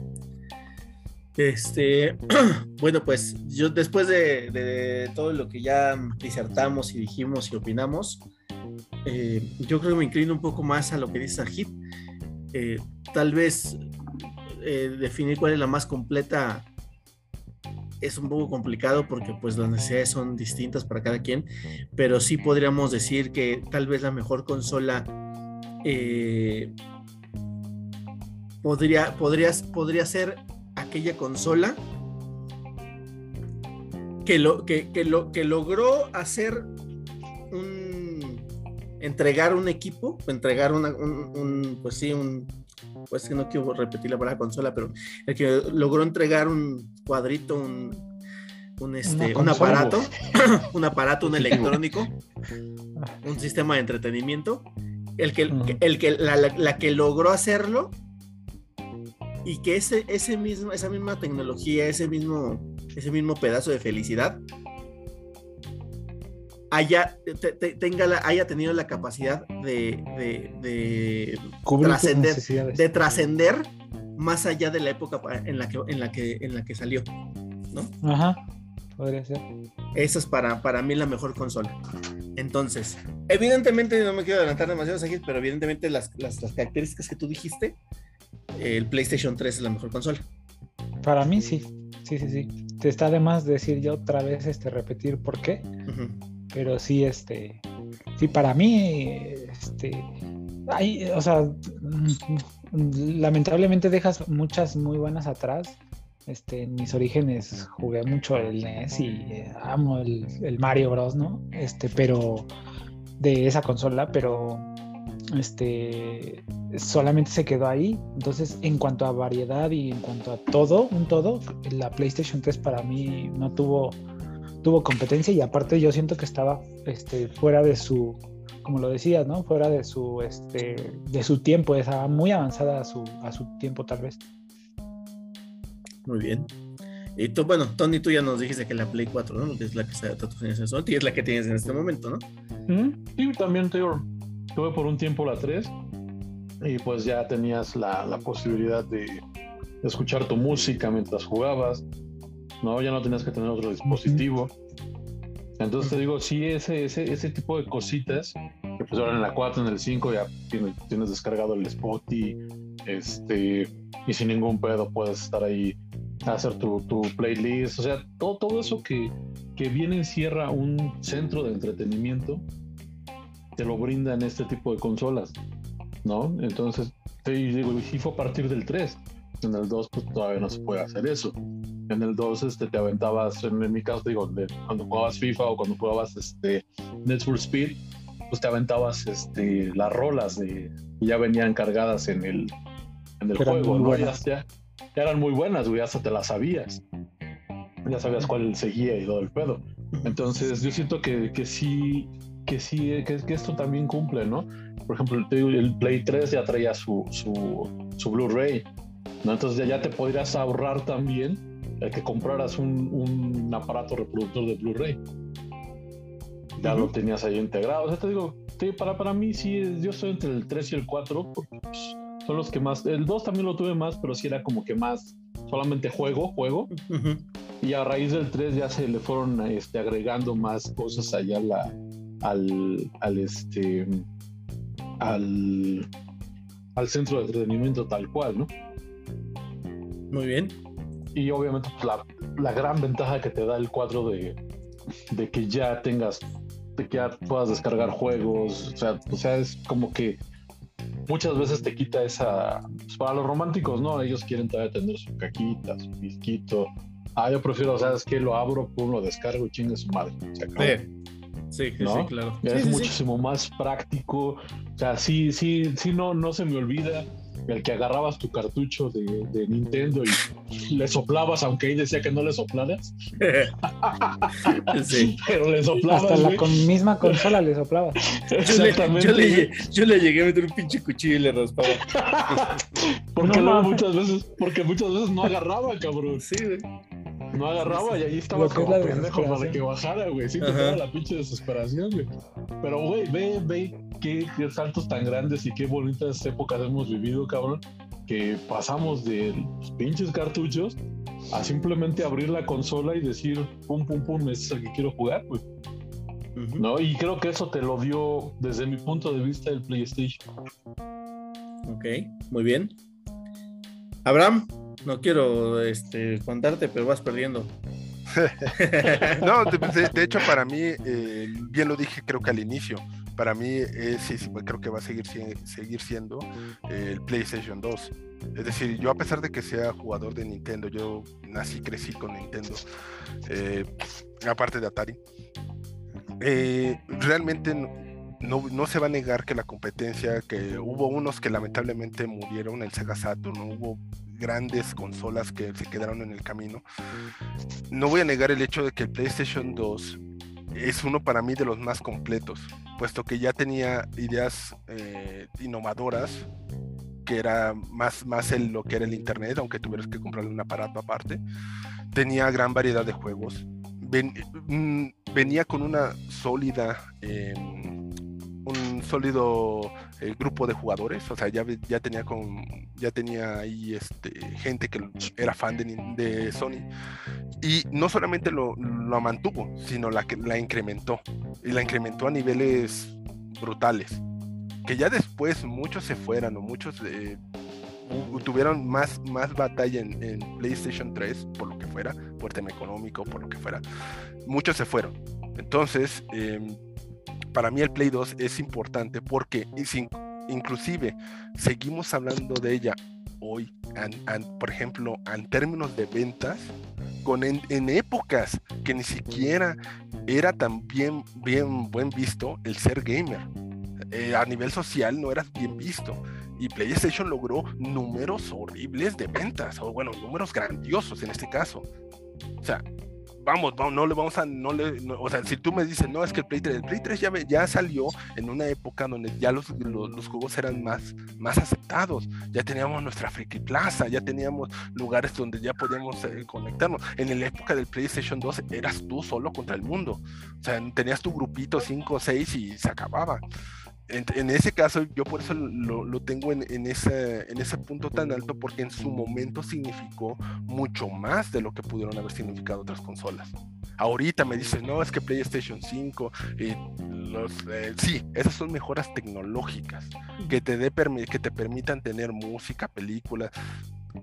Este, bueno, pues yo después de, todo lo que ya disertamos y dijimos y opinamos, eh, yo creo que me inclino un poco más a lo que dice Ajit. Eh, tal vez eh, definir cuál es la más completa es un poco complicado porque pues las necesidades son distintas para cada quien, pero sí podríamos decir que tal vez la mejor consola podría, podría, podría ser aquella consola que, lo, que, lo, que logró hacer un entregar un equipo, entregar un, pues sí, un, pues que no quiero repetir la palabra consola, pero el que logró entregar un cuadrito, un, un, este, un aparato, un aparato, un electrónico, un sistema de entretenimiento, el que, el que la, que logró hacerlo y que ese, ese mismo, esa misma tecnología, ese mismo, ese mismo pedazo de felicidad haya, tenga la, haya tenido la capacidad de, de, trascender, de trascender más allá de la época en la que, en la que, en la que salió. ¿no? Ajá, podría ser. Esa es para, para mí la mejor consola. Entonces, evidentemente, no me quiero adelantar demasiado, pero evidentemente las, las, las características que tú dijiste el PlayStation 3 es la mejor consola. Para mí sí, sí, sí, sí. Te está de más decir yo otra vez, este, repetir por qué. Pero sí, este, sí, para mí, este, hay, o sea, lamentablemente dejas muchas muy buenas atrás. Este, en mis orígenes jugué mucho el NES y eh, amo el, el, Mario Bros, ¿no? Este, pero de esa consola, pero este solamente se quedó ahí. Entonces, en cuanto a variedad y en cuanto a todo, un todo, la PlayStation 3 para mí no tuvo, tuvo competencia y aparte yo siento que estaba este, fuera de su, como lo decías, ¿no? Fuera de su, este, de su tiempo, estaba muy avanzada a su, a su tiempo tal vez. Muy bien. Y tú, bueno, Tony, tú ya nos dijiste que la Play 4, ¿no? Que es la que está y es la que tienes en este momento, ¿no? Sí, también te tuve por un tiempo la 3 y pues ya tenías la, posibilidad de, escuchar tu música mientras jugabas, ¿no? Ya no tenías que tener otro dispositivo. Entonces te digo, sí, ese, ese, ese tipo de cositas, que pues ahora en la 4, en el 5 ya tienes, tienes descargado el Spotify, este, y sin ningún pedo puedes estar ahí a hacer tu, tu playlist, o sea, todo, todo eso que, que viene encierra un centro de entretenimiento, te lo brindan este tipo de consolas. ¿no? Entonces, te digo, y fue a partir del 3. En el 2, pues todavía no se puede hacer eso. En el 2, este, te aventabas, en, mi caso, digo, cuando jugabas FIFA o cuando jugabas este, Net for Speed, pues te aventabas este, las rolas de, ya venían cargadas en el, en el juego, ¿no? Ya, ya, eran muy buenas, güey, hasta te las sabías. Ya sabías cuál seguía y todo el pedo. Entonces, yo siento que, que sí, que sí, que, que esto también cumple, ¿no? por ejemplo, el Play 3 ya traía su, su, Blu-ray, ¿no? Entonces ya, te podrías ahorrar también el que compraras un, un aparato reproductor de Blu-ray. Ya lo tenías ahí integrado. O sea, te digo, para, para mí sí, yo estoy entre el 3 y el 4, porque pues, son los que más. El 2 también lo tuve más, pero sí era como que más solamente juego, juego. Y a raíz del 3 ya se le fueron este, agregando más cosas allá la, al, al, este, al, al centro de entretenimiento tal cual, ¿no? Muy bien. Y obviamente pues, la, la, gran ventaja que te da el cuadro de, de que ya tengas, de que ya puedas descargar juegos, o sea, o sea, es como que muchas veces te quita esa. Pues, para los románticos, ¿no? Ellos quieren todavía tener su caquita, su pisquito. Ah, yo prefiero, ¿sabes qué? Lo abro, pum, lo descargo y chingue su madre. Sí, sí, sí, claro. Es muchísimo más práctico. O sea, sí, sí, sí, no, no se me olvida el que agarrabas tu cartucho de, Nintendo y le soplabas, aunque ahí decía que no le soplaras. sí. Pero le soplabas. Hasta la con misma consola le soplaba. Exactamente. Yo le, yo le, llegué a meter un pinche cuchillo y le raspaba. porque muchas veces, porque muchas veces no agarraba, cabrón. Sí, no agarraba y ahí estaba como pendejo para que bajara, güey. Sí, te la pinche desesperación, güey. Pero, güey, ve, ve qué, saltos tan grandes y qué bonitas épocas hemos vivido, cabrón. Que pasamos de los pinches cartuchos a simplemente abrir la consola y decir, pum, pum, pum, este es el que quiero jugar, güey. ¿No? Y creo que eso te lo dio desde mi punto de vista el PlayStation. Ok, muy bien. Abraham, no quiero este, contarte, pero vas perdiendo. no, de, hecho para mí, eh, bien lo dije creo que al inicio, para mí eh, sí, creo que va a seguir, seguir siendo el PlayStation 2. Es decir, yo a pesar de que sea jugador de Nintendo, yo nací, crecí con Nintendo, eh, aparte de Atari, realmente no, no, se va a negar que la competencia, que hubo unos que lamentablemente murieron, el Sega Saturn, hubo grandes consolas que se quedaron en el camino. No voy a negar el hecho de que el PlayStation 2 es uno para mí de los más completos, puesto que ya tenía ideas eh, innovadoras, que era más, más el, lo que era el Internet, aunque tuvieras que comprarle un aparato aparte. Tenía gran variedad de juegos. Mm, venía con una sólida... Em, un sólido eh, grupo de jugadores, o sea, ya, ya tenía con ya tenía ahí este, gente que era fan de, Sony y no solamente lo, lo mantuvo, sino la, la incrementó y la incrementó a niveles brutales. Que ya después muchos se fueran o muchos eh, tuvieron más, más batalla en, PlayStation 3, por lo que fuera, por tema económico, por lo que fuera. Muchos se fueron. Entonces, em, para mí el Play 2 es importante porque inclusive seguimos hablando de ella hoy, por ejemplo, en términos de ventas, con en, épocas que ni siquiera era tan bien, bien buen visto el ser gamer. Eh, a nivel social no eras bien visto. Y PlayStation logró números horribles de ventas, o bueno, números grandiosos en este caso. O sea, vamos, no le vamos a, no le, o sea, si tú me dices, no, es que el Play 3, el Play 3 ya, ya salió en una época donde ya los, los, juegos eran más, más aceptados, ya teníamos nuestra Friki Plaza, ya teníamos lugares donde ya podíamos eh, conectarnos. En la época del PlayStation 2 eras tú solo contra el mundo, o sea, tenías tu grupito 5 o 6 y se acababa en, ese caso, yo por eso lo, tengo en, ese, en ese punto tan alto, porque en su momento significó mucho más de lo que pudieron haber significado otras consolas. Ahorita me dices, no, es que PlayStation 5, y los, eh, sí, esas son mejoras tecnológicas que te, dé que te permitan tener música, películas.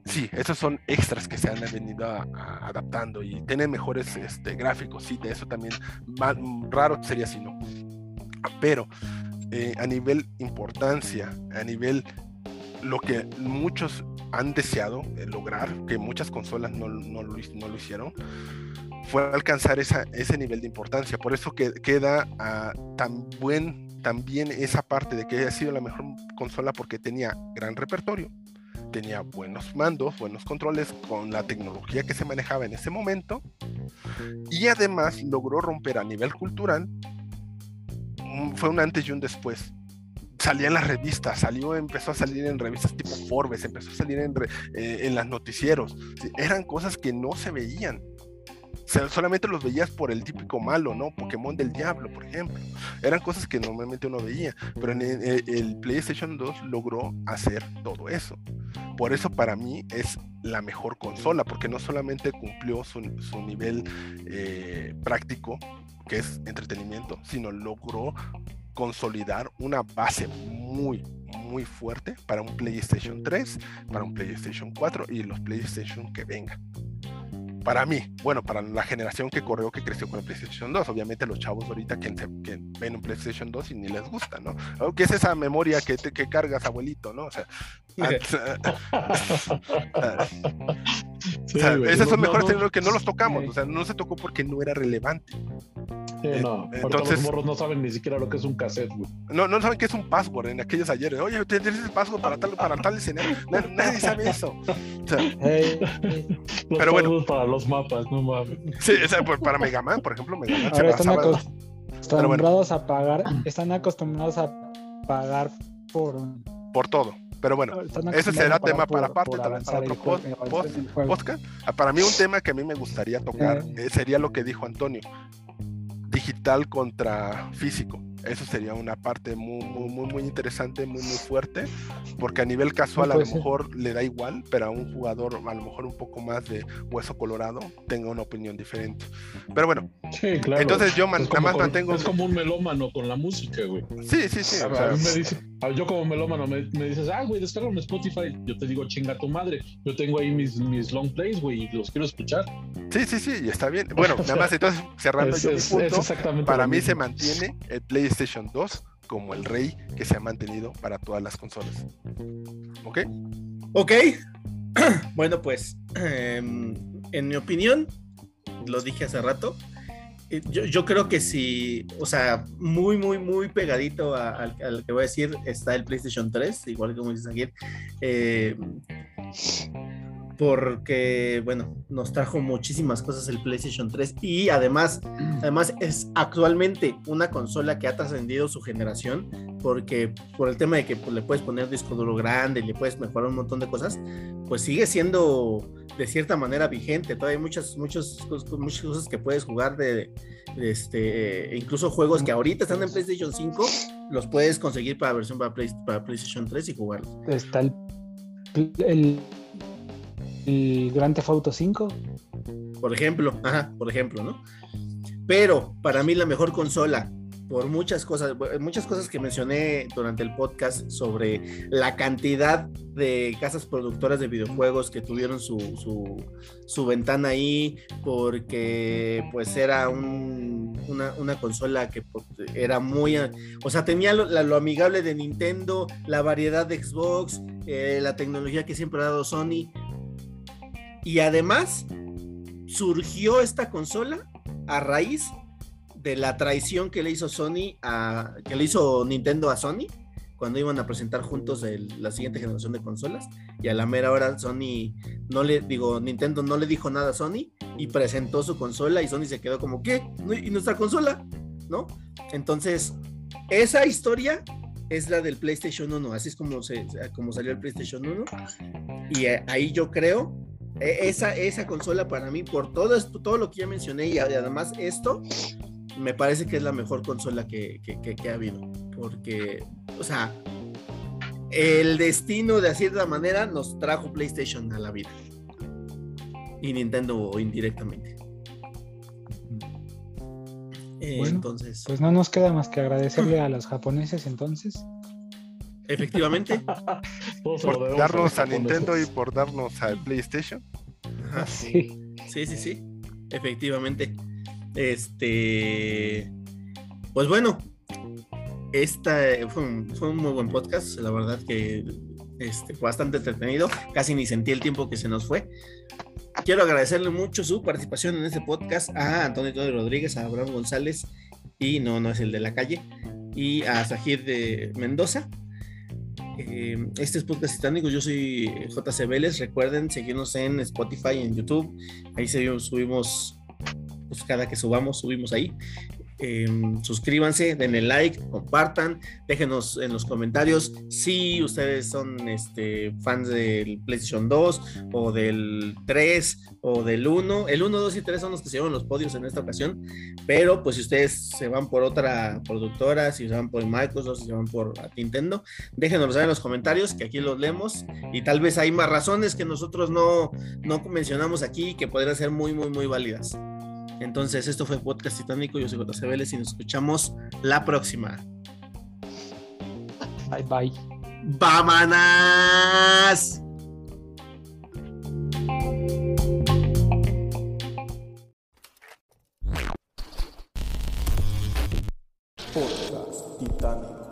Sí, esos son extras que se han venido adaptando y tienen mejores este, gráficos. Sí, de eso también más, raro sería si no. Pero eh, a nivel importancia, a nivel lo que muchos han deseado eh, lograr, que muchas consolas no, no, lo, hicieron, fue alcanzar esa, ese nivel de importancia. Por eso que, queda uh, tan buen también esa parte de que haya sido la mejor consola porque tenía gran repertorio, tenía buenos mandos, buenos controles con la tecnología que se manejaba en ese momento y además logró romper a nivel cultural fue un antes y un después. Salía en las revistas, salió, empezó a salir en revistas tipo Forbes, empezó a salir en, eh, en las noticieros. Eran cosas que no se veían. Solamente los veías por el típico malo, ¿no? Pokémon del diablo, por ejemplo. Eran cosas que normalmente uno veía, pero en el, PlayStation 2 logró hacer todo eso. Por eso para mí es la mejor consola, porque no solamente cumplió su, su nivel eh, práctico, que es entretenimiento, sino logró consolidar una base muy, muy fuerte para un PlayStation 3, para un PlayStation 4 y los PlayStation que vengan. Para mí, bueno, para la generación que corrió, que creció con el PlayStation 2, obviamente los chavos ahorita que, que ven un PlayStation 2 y ni les gusta, ¿no? ¿Qué es esa memoria que, te, que cargas, abuelito, no? O sea, esos son mejores tecnologías que no los tocamos, o sea, no se tocó porque no era relevante. Eh, no, entonces los morros no saben ni siquiera lo que es un cassette, güey. No, no saben qué es un password en aquellos ayeres. Oye, tienes el password para tal, para tal escenario. Nadie, sabe eso. pero bueno. Para los mapas, no mames. Sí, o sea, para Mega Man, por ejemplo, Mega Man Ahora están acostumbrados a pagar, están acostumbrados a pagar por por todo. Pero bueno, ese será tema para aparte, para otro podcast. Ah, para mí un tema que a mí me gustaría tocar eh, sería lo que dijo Antonio, digital contra físico. Eso sería una parte muy, muy, muy, interesante, muy, muy fuerte, porque a nivel casual a lo mejor le da igual, pero a un jugador a lo mejor un poco más de hueso colorado tenga una opinión diferente. Pero bueno, sí, claro. entonces yo nada más mantengo... Es como un melómano con la música, güey. Sí, sí, sí. Yo como melómano me, dices, ah, güey, descarga Spotify. Yo te digo, chinga tu madre. Yo tengo ahí mis, mis long plays, güey, y los quiero escuchar. Sí, sí, sí, y está bien. Bueno, nada más entonces cerrando yo mi punto, para mí se mantiene el Play PlayStation 2 como el rey que se ha mantenido para todas las consolas. ¿Ok? Ok. bueno, pues, em, en mi opinión, lo dije hace rato, eh, yo, creo que si, o sea, muy, muy, muy pegadito al que voy a decir está el PlayStation 3, igual como dices aquí. Eh, porque, bueno, nos trajo muchísimas cosas el PlayStation 3 y además, además es actualmente una consola que ha trascendido su generación porque por el tema de que pues, le puedes poner disco duro grande, le puedes mejorar un montón de cosas, pues sigue siendo de cierta manera vigente. Todavía hay muchas, muchas, muchas cosas que puedes jugar de, este, incluso juegos que ahorita están en PlayStation 5, los puedes conseguir para versión para, para PlayStation 3 y jugarlos. Está el, el el Grand Theft Auto 5. Por ejemplo, ajá, por ejemplo, ¿no? Pero para mí la mejor consola, por muchas cosas, muchas cosas que mencioné durante el podcast sobre la cantidad de casas productoras de videojuegos que tuvieron su, su, ventana ahí, porque pues era una, consola que pues, era muy, o sea, tenía lo, amigable de Nintendo, la variedad de Xbox, eh, la tecnología que siempre ha dado Sony, y además surgió esta consola a raíz de la traición que le hizo Sony que le hizo Nintendo a Sony cuando iban a presentar juntos la siguiente generación de consolas y a la mera hora Sony no le digo Nintendo no le dijo nada a Sony y presentó su consola y Sony se quedó como ¿qué? ¿y nuestra consola? ¿no? Entonces esa historia es la del PlayStation 1 así es como, se, como salió el PlayStation 1 y eh, ahí yo creo esa, esa consola para mí, por todo esto, todo lo que ya mencioné y además esto, me parece que es la mejor consola que, ha habido. Porque, o sea, el destino de cierta manera nos trajo PlayStation a la vida. Y Nintendo indirectamente. entonces. Pues no nos queda más que agradecerle a los japoneses entonces. Efectivamente. por darnos a Nintendo y por darnos al PlayStation. sí. Sí, sí, sí. Efectivamente. Este. Pues bueno. Esta fue un, muy buen podcast. La verdad que este, fue bastante entretenido. Casi ni sentí el tiempo que se nos fue. Quiero agradecerle mucho su participación en este podcast a Antonio Rodríguez, a Abraham González y no, no es el de la calle, y a Sajir de Mendoza. Eh, este es Podcast Titánico, yo soy JC Vélez, recuerden seguirnos en Spotify, en YouTube, ahí subimos, pues cada que subamos, subimos ahí. Em, suscríbanse, denle like, compartan, déjenos en los comentarios si ustedes son este, fans del PlayStation 2 o del 3 o del 1. El 1, 2 y 3 son los que se llevan los podios en esta ocasión, pero pues si ustedes se van por otra productora, si se van por Microsoft, si se van por Nintendo, déjenos en los comentarios que aquí los leemos y tal vez hay más razones que nosotros no, no mencionamos aquí que podrían ser muy, muy, muy válidas. Entonces, esto fue Podcast Titánico. Yo soy JC Vélez y nos escuchamos la próxima. Bye bye. ¡Vámonos! Podcast Titánico.